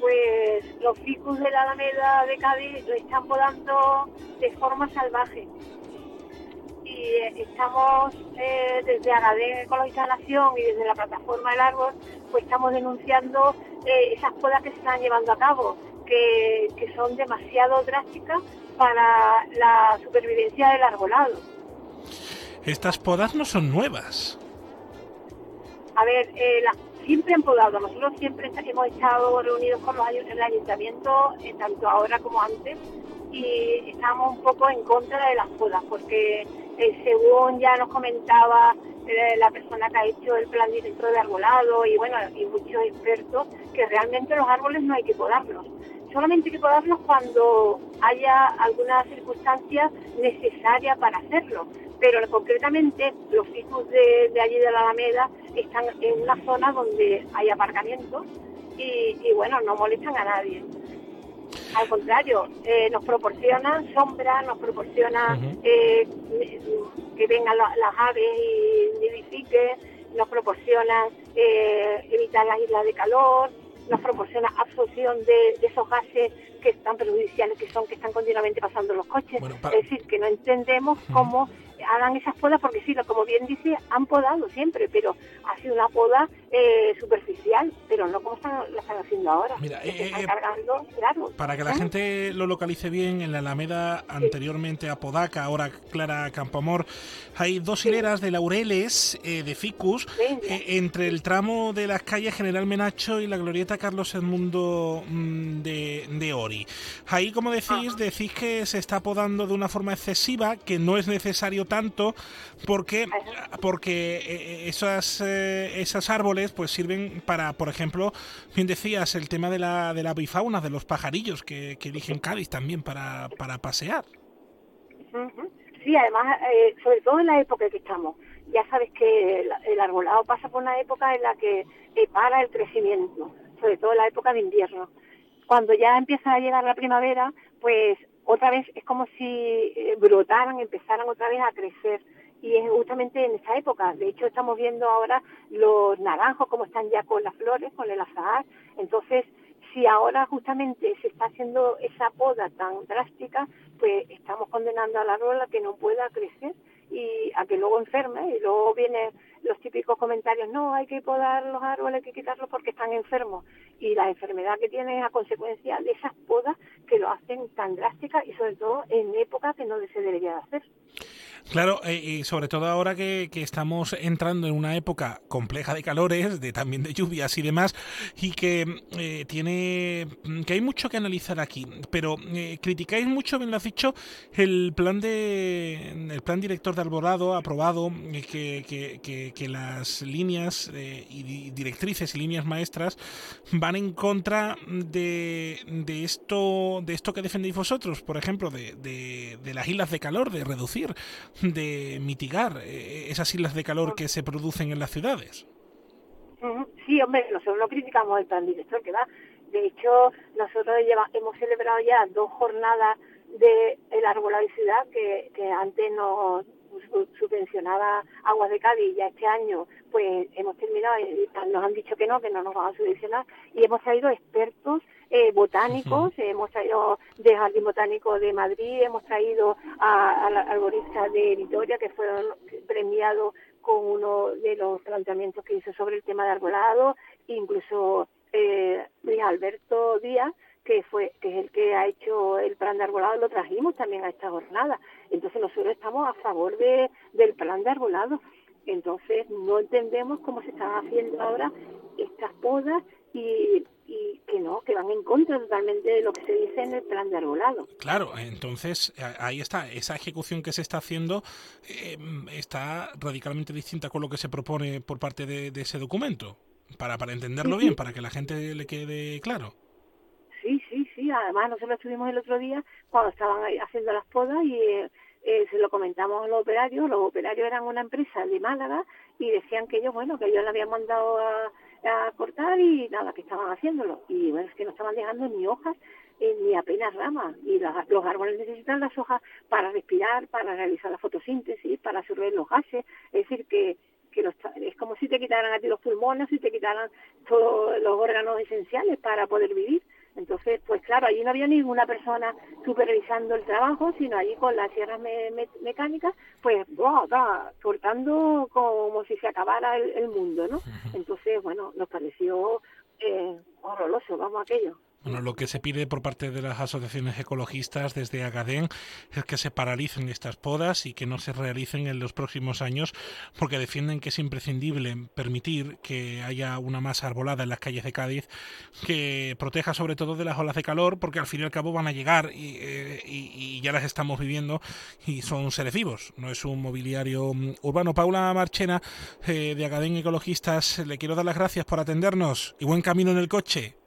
Speaker 18: Pues los ficus de la Alameda de Cádiz lo están podando de forma salvaje. Y eh, estamos eh, desde Agadén Ecologista Nación y desde la plataforma del árbol, pues estamos denunciando eh, esas podas que se están llevando a cabo, que, que son demasiado drásticas para la supervivencia del arbolado.
Speaker 1: Estas podas no son nuevas.
Speaker 18: A ver, eh, la- siempre han podado. Nosotros siempre hemos estado reunidos con los el ayuntamiento, eh, tanto ahora como antes, y estamos un poco en contra de las podas, porque eh, según ya nos comentaba eh, la persona que ha hecho el plan director de arbolado y bueno y muchos expertos, que realmente los árboles no hay que podarlos. Solamente hay que podarlos cuando haya alguna circunstancia necesaria para hacerlo. Pero concretamente los ficus de, de allí de la Alameda están en una zona donde hay aparcamientos y, y, bueno, no molestan a nadie. Al contrario, eh, nos proporcionan sombra, nos proporciona eh, que vengan la- las aves y nidifiquen, nos proporcionan eh, evitar las islas de calor, nos proporciona absorción de, de esos gases que están perjudiciales, que son que están continuamente pasando los coches. es decir, que no entendemos cómo hagan esas podas, porque sí, como bien dice, han podado siempre, pero ha sido una poda eh, superficial, pero no como están, la están haciendo ahora.
Speaker 1: Mira, eh,
Speaker 18: están
Speaker 1: eh,
Speaker 18: cargando de árbol.
Speaker 1: Para que la
Speaker 18: ¿Eh?
Speaker 1: gente lo localice bien, en la Alameda, anteriormente a Podaca, ahora Clara Campoamor, hay dos hileras de laureles eh, de ficus eh, entre el tramo de las calles General Menacho y la glorieta Carlos Edmundo mm, de, de Ori. Ahí, como decís, decís que se está podando de una forma excesiva, que no es necesario tanto, porque, porque eh, esas, eh, esos árboles pues sirven para, por ejemplo, bien decías, el tema de la, de la avifauna, de los pajarillos que, que eligen Cádiz también para, para pasear.
Speaker 18: Sí, además, eh, sobre todo en la época en que estamos. Ya sabes que el, el arbolado pasa por una época en la que eh, para el crecimiento, sobre todo en la época de invierno. Cuando ya empieza a llegar la primavera, pues otra vez es como si eh, brotaran, empezaran otra vez a crecer. Y es justamente en esta época. De hecho, estamos viendo ahora los naranjos, como están ya con las flores, con el azahar. Entonces, si ahora justamente se está haciendo esa poda tan drástica, pues estamos condenando al árbol a que no pueda crecer y a que luego enferme y luego vienen los típicos comentarios, no, hay que podar los árboles, hay que quitarlos porque están enfermos y la enfermedad que tienen es a consecuencia de esas podas que lo hacen tan drásticas y sobre todo en época que no se debería de hacer.
Speaker 1: Claro, eh, y sobre todo ahora que, que estamos entrando en una época compleja de calores, de también de lluvias y demás, y que eh, tiene que hay mucho que analizar aquí. Pero eh, criticáis mucho, bien lo has dicho, el plan de el plan director de arbolado aprobado, eh, que, que, que, que las líneas eh, y di- directrices y líneas maestras van en contra de, de esto de esto que defendéis vosotros, por ejemplo, de, de, las islas de calor, de reducir, de mitigar eh, esas islas de calor que se producen en las ciudades.
Speaker 18: Sí, hombre, nosotros no criticamos el plan director que va. De hecho, nosotros lleva- hemos celebrado ya dos jornadas de el arbolado y ciudad que, antes no, subvencionaba Aguas de Cádiz ya este año, pues hemos terminado, nos han dicho que no, que no nos van a subvencionar y hemos traído expertos eh, botánicos, hemos traído de Jardín Botánico de Madrid, hemos traído a- arborista de Vitoria que fueron premiados con uno de los planteamientos que hizo sobre el tema de arbolado, incluso eh, Luis Alberto Díaz, que fue que es el que ha hecho el plan de arbolado, lo trajimos también a esta jornada. Entonces nosotros estamos a favor de, del plan de arbolado. Entonces no entendemos cómo se están haciendo ahora estas podas y, y que no, que van en contra totalmente de lo que se dice en el plan de arbolado.
Speaker 1: Claro, entonces a- ahí está, esa ejecución que se está haciendo eh, está radicalmente distinta con lo que se propone por parte de, de ese documento, para, para entenderlo
Speaker 18: Sí, sí.
Speaker 1: bien, para que la gente le quede claro.
Speaker 18: Sí. Además, nosotros estuvimos el otro día cuando estaban haciendo las podas y eh, eh, se lo comentamos a los operarios. Los operarios eran una empresa de Málaga y decían que ellos, bueno, que ellos le habían mandado a, cortar y nada, que estaban haciéndolo. Y bueno, es que no estaban dejando ni hojas eh, ni apenas ramas. Y las- los árboles necesitan las hojas para respirar, para realizar la fotosíntesis, para absorber los gases. Es decir, que que los es como si te quitaran a ti los pulmones, si te quitaran todos los órganos esenciales para poder vivir. Entonces, pues claro, allí no había ninguna persona supervisando el trabajo, sino allí con las sierras me- me- mecánicas, pues ¡buah! ¡buah! cortando como si se acabara el, el mundo, ¿no? Entonces, bueno, nos pareció eh, horroroso, vamos, aquello.
Speaker 1: Bueno, lo que se pide por parte de las asociaciones ecologistas desde Agadén es que se paralicen estas podas y que no se realicen en los próximos años porque defienden que es imprescindible permitir que haya una masa arbolada en las calles de Cádiz que proteja sobre todo de las olas de calor porque al fin y al cabo van a llegar y, eh, ya las estamos viviendo y son seres vivos, no es un mobiliario mm, urbano. Paula Marchena eh, de Agadén Ecologistas, le quiero dar las gracias por atendernos y buen camino en el coche.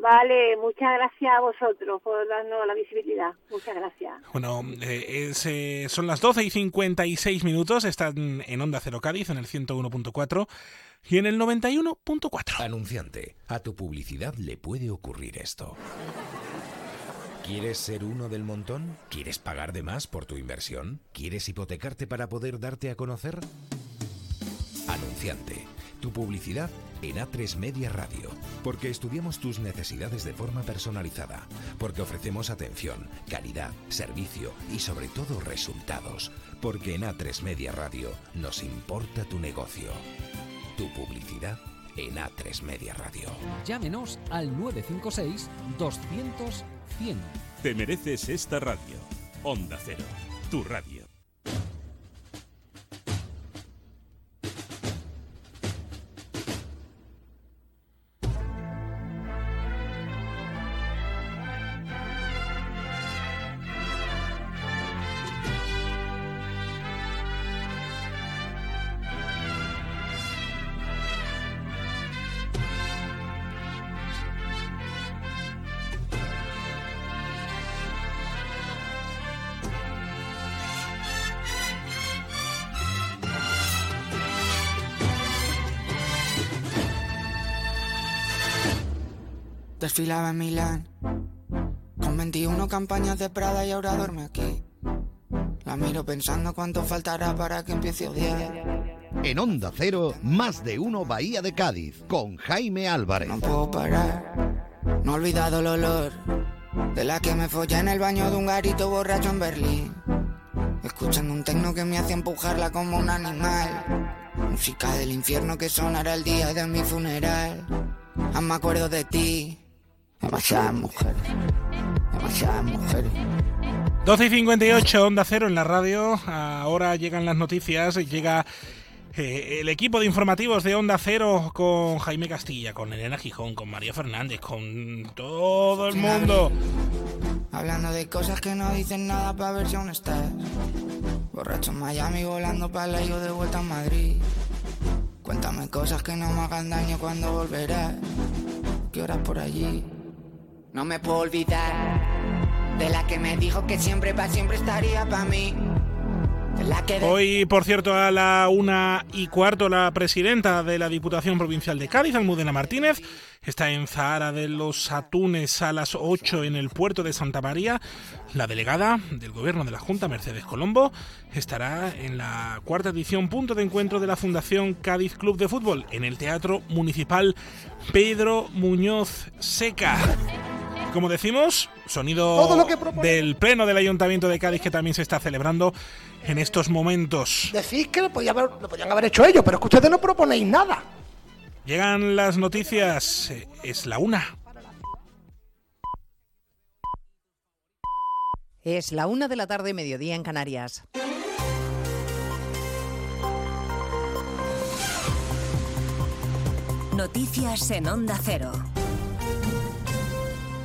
Speaker 18: Vale, muchas gracias a vosotros por darnos la visibilidad. Muchas gracias.
Speaker 1: Bueno, eh, es, eh, son las 12 y 56 minutos, están en Onda Cero Cádiz, en el 101.4 y en el 91.4.
Speaker 19: Anunciante, a tu publicidad le puede ocurrir esto. ¿Quieres ser uno del montón? ¿Quieres pagar de más por tu inversión? ¿Quieres hipotecarte para poder darte a conocer? Anunciante, tu publicidad en A3 Media Radio. Porque estudiamos tus necesidades de forma personalizada. Porque ofrecemos atención, calidad, servicio y sobre todo resultados. Porque en A3 Media Radio nos importa tu negocio. Tu publicidad en A3 Media Radio.
Speaker 10: Llámenos al 956 200 100.
Speaker 20: Te mereces esta radio. Onda Cero, tu radio.
Speaker 21: Desfilaba en Milán con 21 campañas de Prada y ahora duerme aquí. La miro pensando cuánto faltará para que empiece a odiar.
Speaker 2: En Onda Cero, más de uno Bahía de Cádiz, con Jaime Álvarez.
Speaker 21: No puedo parar, no he olvidado el olor de la que me follé en el baño de un garito borracho en Berlín. Escuchando un tecno que me hace empujarla como un animal. Música del infierno que sonará el día de mi funeral. Aún me acuerdo de ti. Demasiadas mujeres, demasiadas mujeres.
Speaker 1: 12 y 58, Onda Cero en la radio. Ahora llegan las noticias. Llega eh, el equipo de informativos de Onda Cero con Jaime Castilla, con Elena Gijón, con María Fernández, con todo el mundo.
Speaker 21: Hablando de cosas que no dicen nada para ver si aún estás. Borracho en Miami volando para la de vuelta a Madrid. Cuéntame cosas que no me hagan daño cuando volverás. ¿Qué horas por allí? No me puedo olvidar de la que me dijo que siempre siempre estaría para mí.
Speaker 1: Hoy, por cierto, a la una y cuarto, la presidenta de la Diputación Provincial de Cádiz, Almudena Martínez, está en Zahara de los Atunes a las 8 en el puerto de Santa María. La delegada del Gobierno de la Junta, Mercedes Colombo, estará en la cuarta edición punto de encuentro de la Fundación Cádiz Club de Fútbol en el Teatro Municipal Pedro Muñoz Seca. Como decimos, sonido del Pleno del Ayuntamiento de Cádiz que también se está celebrando en estos momentos.
Speaker 22: Decís que lo podían, haber, lo podían haber hecho ellos, pero es que ustedes no proponéis nada.
Speaker 1: Llegan las noticias, eh, es la una.
Speaker 23: Es la una de la tarde, mediodía en Canarias.
Speaker 13: Noticias en Onda Cero.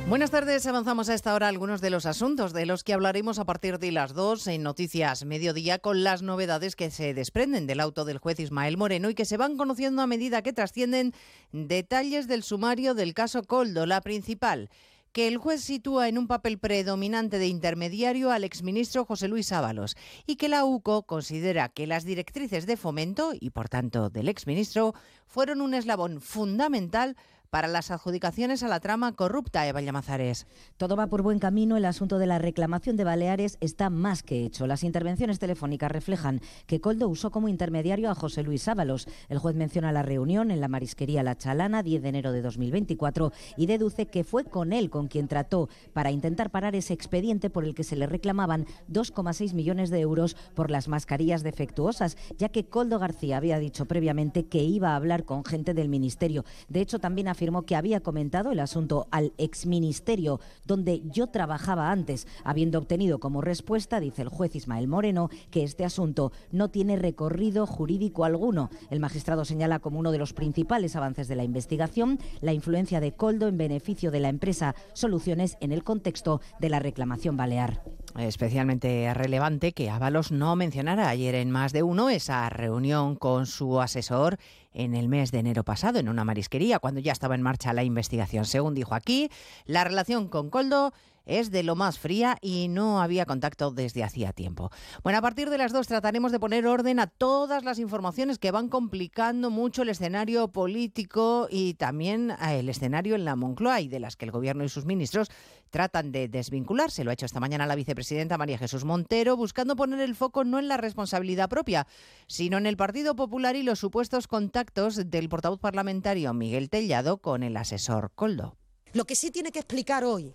Speaker 23: Buenas tardes, avanzamos a esta hora algunos de los asuntos de los que hablaremos a partir de las 2 en Noticias Mediodía con las novedades que se desprenden del auto del juez Ismael Moreno y que se van conociendo a medida que trascienden detalles del sumario del caso Coldo, la principal que el juez sitúa en un papel predominante de intermediario al exministro José Luis Ábalos y que la UCO considera que las directrices de fomento y por tanto del exministro fueron un eslabón fundamental para las adjudicaciones a la trama corrupta, Eva Llamazares.
Speaker 24: Todo va por buen camino. El asunto de la reclamación de Baleares está más que hecho. Las intervenciones telefónicas reflejan que Coldo usó como intermediario a José Luis Ábalos. El juez menciona la reunión en la marisquería La Chalana, 10 de enero de 2024, y deduce que fue con él con quien trató para intentar parar ese expediente por el que se le reclamaban 2,6 millones de euros por las mascarillas defectuosas, ya que Coldo García había dicho previamente que iba a hablar con gente del ministerio. De hecho, también afirmó que había comentado el asunto al exministerio donde yo trabajaba antes, habiendo obtenido como respuesta, dice el juez Ismael Moreno, que este asunto no tiene recorrido jurídico alguno. El magistrado señala como uno de los principales avances de la investigación la influencia de Coldo en beneficio de la empresa Soluciones en el contexto de la reclamación balear.
Speaker 23: Especialmente relevante que Ábalos no mencionara ayer en más de uno esa reunión con su asesor en el mes de enero pasado en una marisquería, cuando ya estaba en marcha la investigación. Según dijo aquí, la relación con Coldo es de lo más fría y no había contacto desde hacía tiempo. Bueno, a partir de las dos trataremos de poner orden a todas las informaciones que van complicando mucho el escenario político y también eh, el escenario en la Moncloa y de las que el Gobierno y sus ministros tratan de desvincularse. Lo ha hecho esta mañana la vicepresidenta María Jesús Montero, buscando poner el foco no en la responsabilidad propia, sino en el Partido Popular y los supuestos contactos del portavoz parlamentario Miguel Tellado con el asesor Coldo.
Speaker 25: Lo que sí tiene que explicar hoy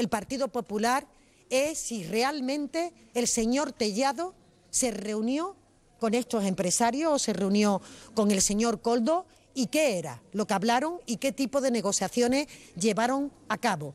Speaker 25: el Partido Popular es si realmente el señor Tellado se reunió con estos empresarios o se reunió con el señor Coldo y qué era lo que hablaron y qué tipo de negociaciones llevaron a cabo.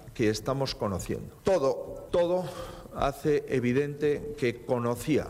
Speaker 26: que estamos conociendo. Todo, todo hace evidente que conocía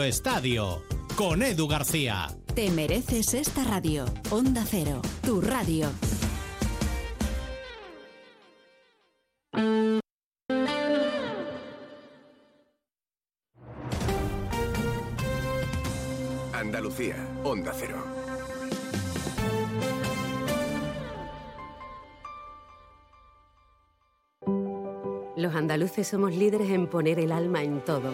Speaker 27: Estadio con Edu García.
Speaker 13: Te mereces esta radio. Onda Cero, tu radio.
Speaker 28: Andalucía, Onda Cero.
Speaker 29: Los andaluces somos líderes en poner el alma en todo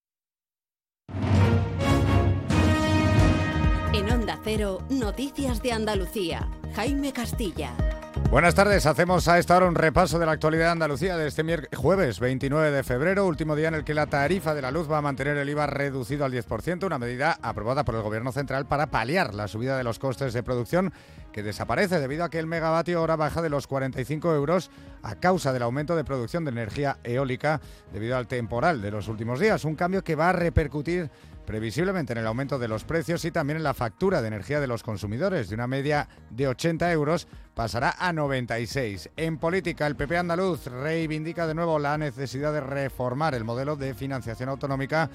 Speaker 13: En Onda Cero, Noticias de Andalucía. Jaime Castilla.
Speaker 30: Buenas tardes, hacemos a esta hora un repaso de la actualidad de Andalucía de este jueves 29 de febrero, último día en el que la tarifa de la luz va a mantener el IVA reducido al 10%, una medida aprobada por el Gobierno Central para paliar la subida de los costes de producción que desaparece debido a que el megavatio hora baja de los 45 euros a causa del aumento de producción de energía eólica debido al temporal de los últimos días, un cambio que va a repercutir previsiblemente en el aumento de los precios y también en la factura de energía de los consumidores. De una media de 80 euros pasará a 96. En política, el PP andaluz reivindica de nuevo la necesidad de reformar el modelo de financiación autonómica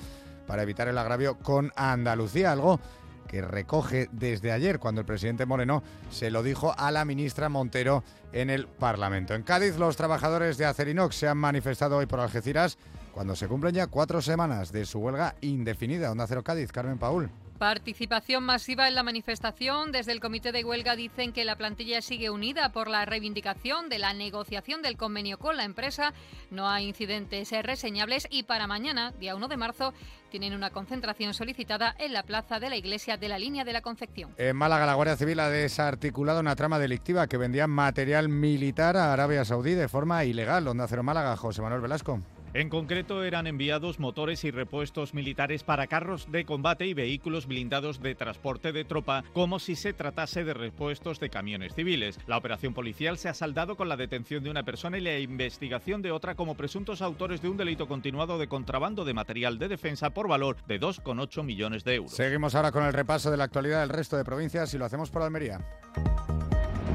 Speaker 30: para evitar el agravio con Andalucía, algo que recoge desde ayer cuando el presidente Moreno se lo dijo a la ministra Montero en el Parlamento. En Cádiz, los trabajadores de Acerinox se han manifestado hoy por Algeciras cuando se cumplen ya cuatro semanas de su huelga indefinida. Onda Cero Cádiz, Carmen Paul.
Speaker 31: Participación masiva en la manifestación. Desde el comité de huelga dicen que la plantilla sigue unida por la reivindicación de la negociación del convenio con la empresa. No hay incidentes reseñables y para mañana, día 1 de marzo, tienen una concentración solicitada en la plaza de la iglesia de la línea de la Concepción.
Speaker 30: En Málaga, la Guardia Civil ha desarticulado una trama delictiva que vendía material militar a Arabia Saudí de forma ilegal. Onda Cero Málaga, José Manuel Velasco.
Speaker 32: En concreto, eran enviados motores y repuestos militares para carros de combate y vehículos blindados de transporte de tropa, como si se tratase de repuestos de camiones civiles. La operación policial se ha saldado con la detención de una persona y la investigación de otra como presuntos autores de un delito continuado de contrabando de material de defensa por valor de 2,8 millones de euros.
Speaker 30: Seguimos ahora con el repaso de la actualidad del resto de provincias y lo hacemos por Almería.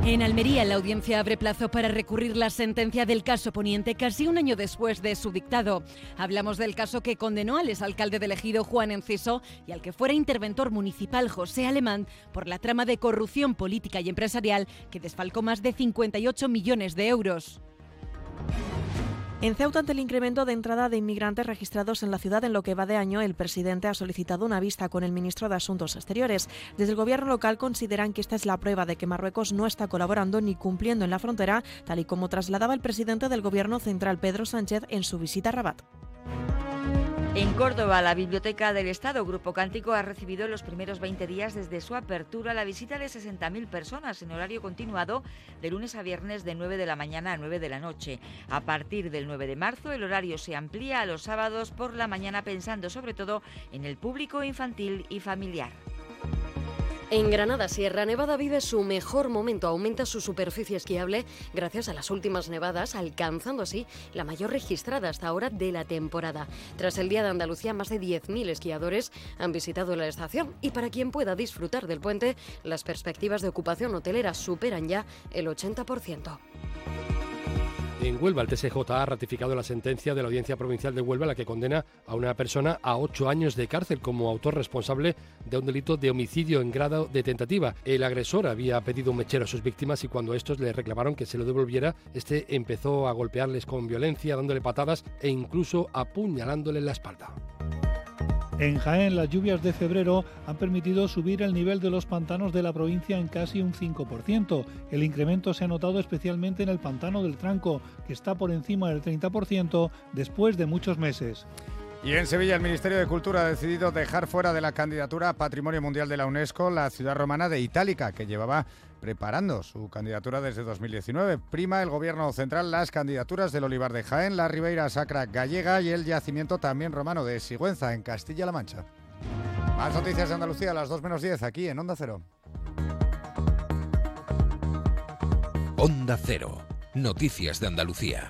Speaker 15: En Almería, la audiencia abre plazo para recurrir la sentencia del caso Poniente casi un año después de su dictado. Hablamos del caso que condenó al exalcalde del ejido Juan Enciso y al que fuera interventor municipal José Alemán por la trama de corrupción política y empresarial que desfalcó más de 58 millones de euros.
Speaker 33: En Ceuta, ante el incremento de entrada de inmigrantes registrados en la ciudad en lo que va de año, el presidente ha solicitado una vista con el ministro de Asuntos Exteriores. Desde el gobierno local consideran que esta es la prueba de que Marruecos no está colaborando ni cumpliendo en la frontera, tal y como trasladaba el presidente del gobierno central Pedro Sánchez en su visita a Rabat.
Speaker 34: En Córdoba, la Biblioteca del Estado Grupo Cántico ha recibido en los primeros 20 días desde su apertura la visita de 60.000 personas en horario continuado de lunes a viernes de 9 de la mañana a 9 de la noche. A partir del 9 de marzo el horario se amplía a los sábados por la mañana pensando sobre todo en el público infantil y familiar.
Speaker 35: En Granada, Sierra Nevada vive su mejor momento, aumenta su superficie esquiable gracias a las últimas nevadas, alcanzando así la mayor registrada hasta ahora de la temporada. Tras el Día de Andalucía, más de 10.000 esquiadores han visitado la estación y para quien pueda disfrutar del puente, las perspectivas de ocupación hotelera superan ya el 80%.
Speaker 36: En Huelva, el TSJ ha ratificado la sentencia de la Audiencia Provincial de Huelva, la que condena a una persona a ocho años de cárcel como autor responsable de un delito de homicidio en grado de tentativa. El agresor había pedido un mechero a sus víctimas y cuando estos le reclamaron que se lo devolviera, este empezó a golpearles con violencia, dándole patadas e incluso apuñalándole en la espalda.
Speaker 37: En Jaén, las lluvias de febrero han permitido subir el nivel de los pantanos de la provincia en casi un 5%. El incremento se ha notado especialmente en el pantano del Tranco, que está por encima del 30% después de muchos meses.
Speaker 30: Y en Sevilla el Ministerio de Cultura ha decidido dejar fuera de la candidatura a Patrimonio Mundial de la UNESCO la ciudad romana de Itálica, que llevaba preparando su candidatura desde 2019. Prima el Gobierno central las candidaturas del Olivar de Jaén, la Ribeira Sacra gallega y el yacimiento también romano de Sigüenza, en Castilla-La Mancha. Más noticias de Andalucía a las 2 menos 10 aquí en Onda Cero.
Speaker 19: Onda Cero. Noticias de Andalucía.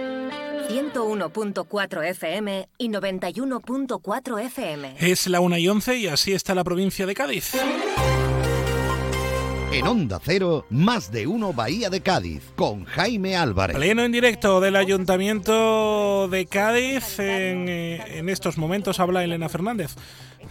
Speaker 13: 101.4 FM y 91.4 FM.
Speaker 1: Es la 1 y 11 y así está la provincia de Cádiz.
Speaker 2: En Onda Cero, más de uno Bahía de Cádiz, con Jaime Álvarez.
Speaker 1: Pleno en directo del Ayuntamiento de Cádiz. En, eh, en estos momentos habla Elena Fernández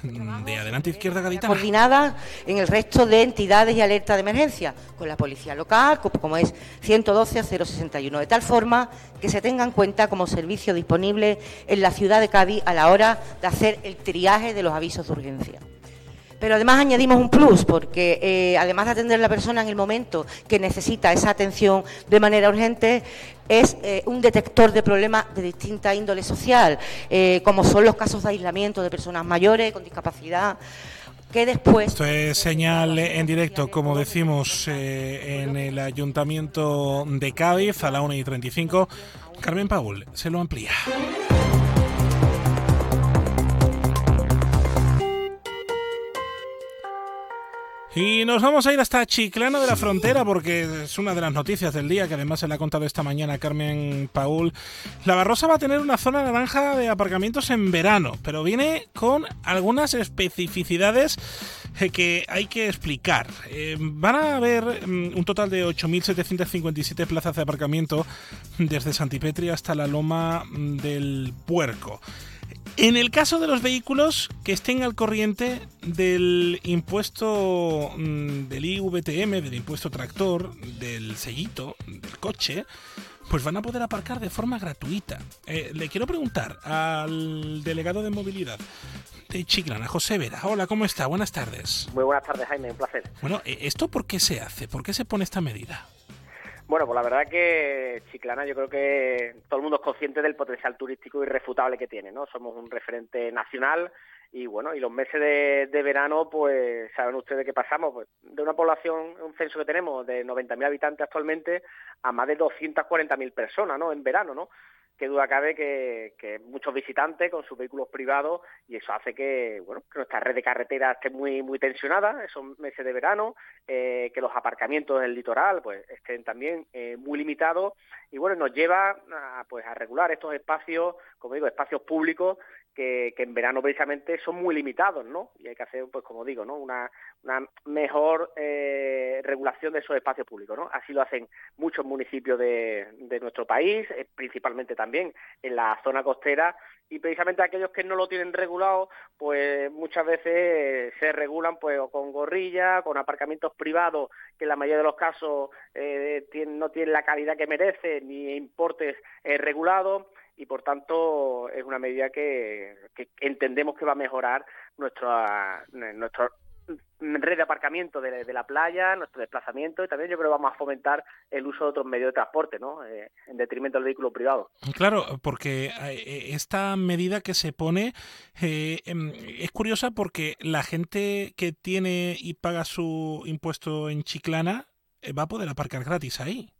Speaker 1: de Adelante Izquierda Gaditana.
Speaker 38: Coordinada en el resto de entidades y alerta de emergencia, con la policía local, como es 112 061, de tal forma que se tenga en cuenta como servicio disponible en la ciudad de Cádiz a la hora de hacer el triaje de los avisos de urgencia. Pero además añadimos un plus, porque eh, además de atender a la persona en el momento que necesita esa atención de manera urgente, es eh, un detector de problemas de distinta índole social, eh, como son los casos de aislamiento de personas mayores con discapacidad que después...
Speaker 1: Esto es señal en directo, como decimos, en el Ayuntamiento de Cádiz a la 1 y 35. Carmen Paul se lo amplía. Y nos vamos a ir hasta Chiclana de la Frontera porque es una de las noticias del día que además se le ha contado esta mañana a Carmen Paul. La Barrosa va a tener una zona naranja de aparcamientos en verano, pero viene con algunas especificidades eh, que hay que explicar. Eh, van a haber mm, un total de 8.757 plazas de aparcamiento desde Santipetri hasta la Loma mm, del Puerco. En el caso de los vehículos que estén al corriente del impuesto mm, del IVTM, del impuesto tractor, del sellito, del coche, pues van a poder aparcar de forma gratuita. Eh, le quiero preguntar al delegado de movilidad de Chiclana, José Vera. Hola, ¿cómo está? Buenas tardes.
Speaker 39: Muy buenas tardes, Jaime, un placer.
Speaker 1: Bueno, eh, ¿esto por qué se hace? ¿Por qué se pone esta medida?
Speaker 39: Bueno, pues la verdad que Chiclana yo creo que todo el mundo es consciente del potencial turístico irrefutable que tiene, ¿no? Somos un referente nacional
Speaker 36: y bueno, y los meses de, verano, pues saben ustedes que pasamos pues, de una población, un censo que tenemos de 90.000 habitantes actualmente a más de 240.000 personas, ¿no? En verano, ¿no? Qué duda cabe que, muchos visitantes con sus vehículos privados y eso hace que bueno que nuestra red de carreteras esté muy muy tensionada esos meses de verano eh, que los aparcamientos del litoral pues estén también eh, muy limitados y bueno nos lleva a, pues a regular estos espacios como digo espacios públicos que, que, en verano precisamente son muy limitados, ¿no? Y hay que hacer, pues como digo, ¿no? Una, mejor eh, regulación de esos espacios públicos, ¿no? Así lo hacen muchos municipios de, de nuestro país, eh, principalmente también en la zona costera, y precisamente aquellos que no lo tienen regulado, pues muchas veces se regulan pues con gorrilla, con aparcamientos privados que en la mayoría de los casos eh, tienen, no tienen la calidad que merecen ni importes eh, regulados y por tanto es una medida que, entendemos que va a mejorar nuestra, nuestro red de aparcamiento de, la playa, nuestro desplazamiento y también yo creo que vamos a fomentar el uso de otros medios de transporte, ¿no? Eh, en detrimento del vehículo privado.
Speaker 1: Claro, porque eh, esta medida que se pone eh, es curiosa porque la gente que tiene y paga su impuesto en Chiclana eh, va a poder aparcar gratis ahí.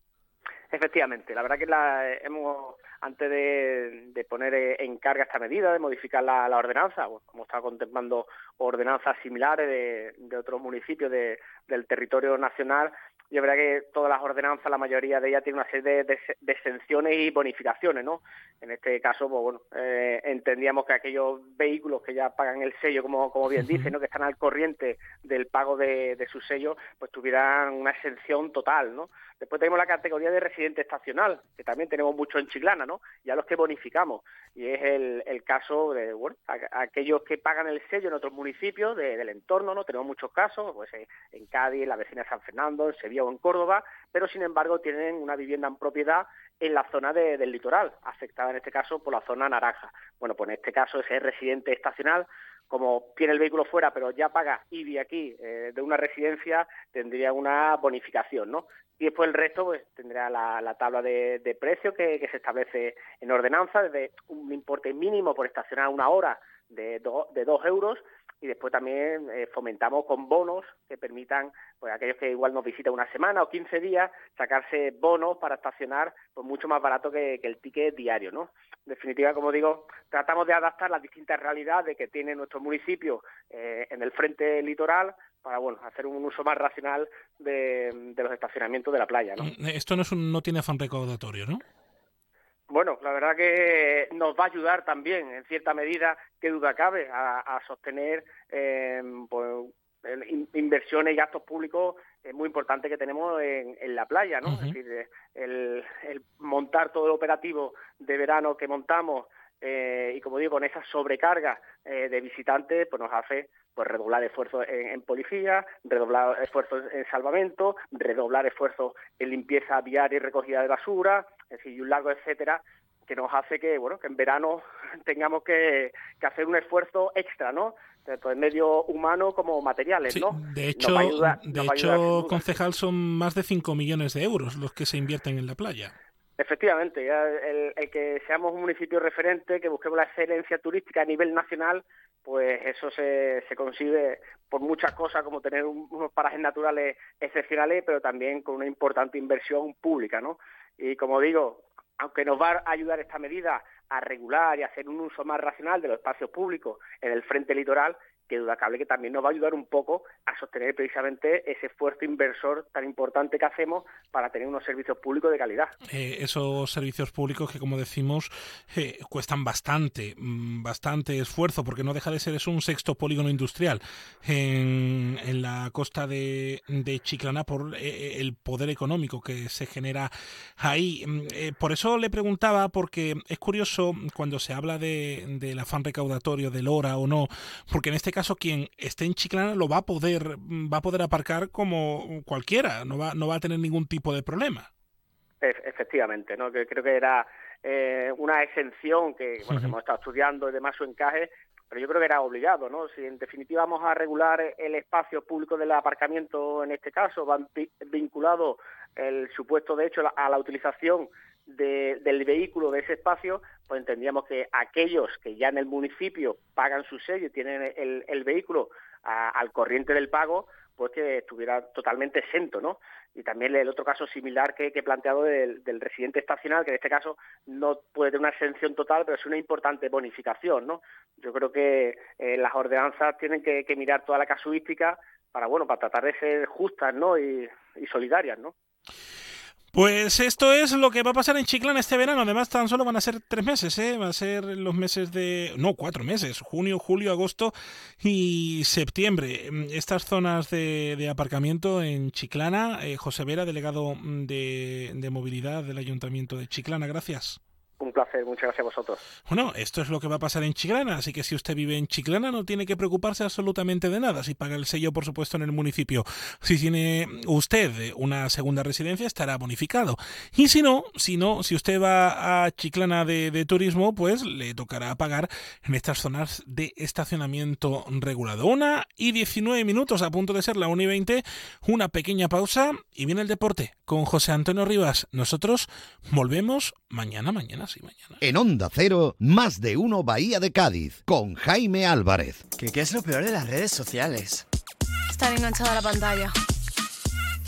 Speaker 36: Efectivamente, la verdad que la hemos antes de, poner en carga esta medida, de modificar la, la ordenanza, bueno, como estaba contemplando ordenanzas similares de, de otros municipios de, del territorio nacional, y es verdad que todas las ordenanzas, la mayoría de ellas tienen una serie de, de, de exenciones y bonificaciones, ¿no? En este caso, pues bueno, eh, entendíamos que aquellos vehículos que ya pagan el sello, como, como bien dice, ¿no? Que están al corriente del pago de, de su sello, pues tuvieran una exención total, ¿no? Después tenemos la categoría de residente estacional, que también tenemos mucho en Chiclana, ¿no? Y a los que bonificamos. Y es el, el caso de, bueno, a, a aquellos que pagan el sello en otros municipios de, del entorno, ¿no? Tenemos muchos casos, pues eh, en Cádiz, en la vecina de San Fernando, en Sevilla o en Córdoba, pero sin embargo tienen una vivienda en propiedad en la zona de, del litoral, afectada en este caso por la zona naranja. Bueno, pues en este caso ese residente estacional como tiene el vehículo fuera, pero ya paga IBI aquí eh, de una residencia, tendría una bonificación, ¿no? Y después el resto, pues tendrá la, la tabla de, de precios que, que, se establece en ordenanza, desde un importe mínimo por estacionar una hora de, do, de dos euros y después también eh, fomentamos con bonos que permitan pues aquellos que igual nos visitan una semana o 15 días sacarse bonos para estacionar pues mucho más barato que, que el ticket diario no en definitiva como digo tratamos de adaptar las distintas realidades que tiene nuestro municipio eh, en el frente litoral para bueno hacer un uso más racional de, de los estacionamientos de la playa no
Speaker 1: esto no es un, no tiene afán recaudatorio no
Speaker 36: bueno, la verdad que nos va a ayudar también, en cierta medida, qué duda cabe, a, a sostener eh, pues, inversiones y gastos públicos eh, muy importantes que tenemos en, en la playa, ¿no? Uh -huh. Es decir, el, el, montar todo el operativo de verano que montamos eh, y como digo, con esa sobrecarga eh, de visitantes, pues nos hace pues redoblar esfuerzos en, en, policía, redoblar esfuerzos en salvamento, redoblar esfuerzos en limpieza viaria y recogida de basura, es decir, y un largo etcétera que nos hace que bueno que en verano tengamos que, que hacer un esfuerzo extra, ¿no? Tanto en medio humano como materiales,
Speaker 1: sí,
Speaker 36: ¿no?
Speaker 1: De hecho, de hecho concejal, son más de 5 millones de euros los que se invierten en la playa.
Speaker 36: Efectivamente, el, el, que seamos un municipio referente, que busquemos la excelencia turística a nivel nacional, pues eso se, se consigue por muchas cosas, como tener un, unos parajes naturales excepcionales, pero también con una importante inversión pública, ¿no? Y como digo, aunque nos va a ayudar esta medida a regular y hacer un uso más racional de los espacios públicos en el frente litoral, que duda cabe que también nos va a ayudar un poco a sostener precisamente ese esfuerzo inversor tan importante que hacemos para tener unos servicios públicos de calidad.
Speaker 1: Eh, esos servicios públicos que, como decimos, eh, cuestan bastante, mm, bastante esfuerzo, porque no deja de ser es un sexto polígono industrial en, en la costa de, de, Chiclana por eh, el poder económico que se genera ahí. Mm, por eso le preguntaba, porque es curioso cuando se habla de, del afán recaudatorio, del hora o no, porque en este caso caso quien esté en Chiclana lo va a poder va a poder aparcar como cualquiera, no va no va a tener ningún tipo de problema.
Speaker 36: Efectivamente, no que creo que era eh, una exención que bueno, -huh. hemos estado estudiando y demás su encaje, pero yo creo que era obligado, ¿no? Si en definitiva vamos a regular el espacio público del aparcamiento en este caso, van vinculado el supuesto de hecho a la utilización del vehículo de ese espacio, pues entendíamos que aquellos que ya en el municipio pagan su sello y tienen el, vehículo al corriente del pago, pues que estuviera totalmente exento, ¿no? Y también el otro caso similar que, he planteado del, residente estacional, que en este caso no puede tener una exención total, pero es una importante bonificación, ¿no? Yo creo que eh, las ordenanzas tienen que, mirar toda la casuística para, bueno, para tratar de ser justas, ¿no? Y, y solidarias, ¿no?
Speaker 1: Pues esto es lo que va a pasar en Chiclana este verano. Además, tan solo van a ser tres meses, ¿eh? Va a ser los meses de... No, cuatro meses. Junio, julio, agosto y septiembre. Estas zonas de, aparcamiento en Chiclana. Eh, José Vera, delegado de, de movilidad del Ayuntamiento de Chiclana. Gracias.
Speaker 36: Un placer, muchas gracias a vosotros.
Speaker 1: Bueno, esto es lo que va a pasar en Chiclana, así que si usted vive en Chiclana no tiene que preocuparse absolutamente de nada, si paga el sello por supuesto en el municipio. Si tiene usted una segunda residencia estará bonificado. Y si no, si no, si usted va a Chiclana de, turismo, pues le tocará pagar en estas zonas de estacionamiento regulado. Una y 19 minutos a punto de ser la 1 y 20, una pequeña pausa y viene el deporte con José Antonio Rivas. Nosotros volvemos mañana, mañana mañana.
Speaker 2: En Onda Cero, más de uno Bahía de Cádiz, con Jaime Álvarez.
Speaker 40: ¿Qué, ¿Qué es lo peor de las redes sociales?
Speaker 41: Estar enganchado a la pantalla.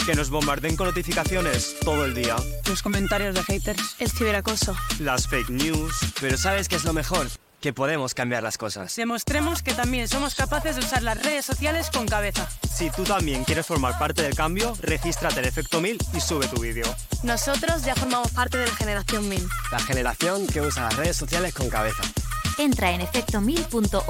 Speaker 40: Que nos bombarden con notificaciones todo el día.
Speaker 41: Los comentarios de haters. El ciberacoso.
Speaker 40: Las fake news. Pero ¿sabes qué es lo mejor? Que podemos cambiar las cosas.
Speaker 41: Demostremos que también somos capaces de usar las redes sociales con cabeza.
Speaker 40: Si tú también quieres formar parte del cambio, regístrate en Efecto 1000 y sube tu vídeo.
Speaker 41: Nosotros ya formamos parte de la generación 1000.
Speaker 40: La generación que usa las redes sociales con cabeza.
Speaker 42: Entra en efecto1000.org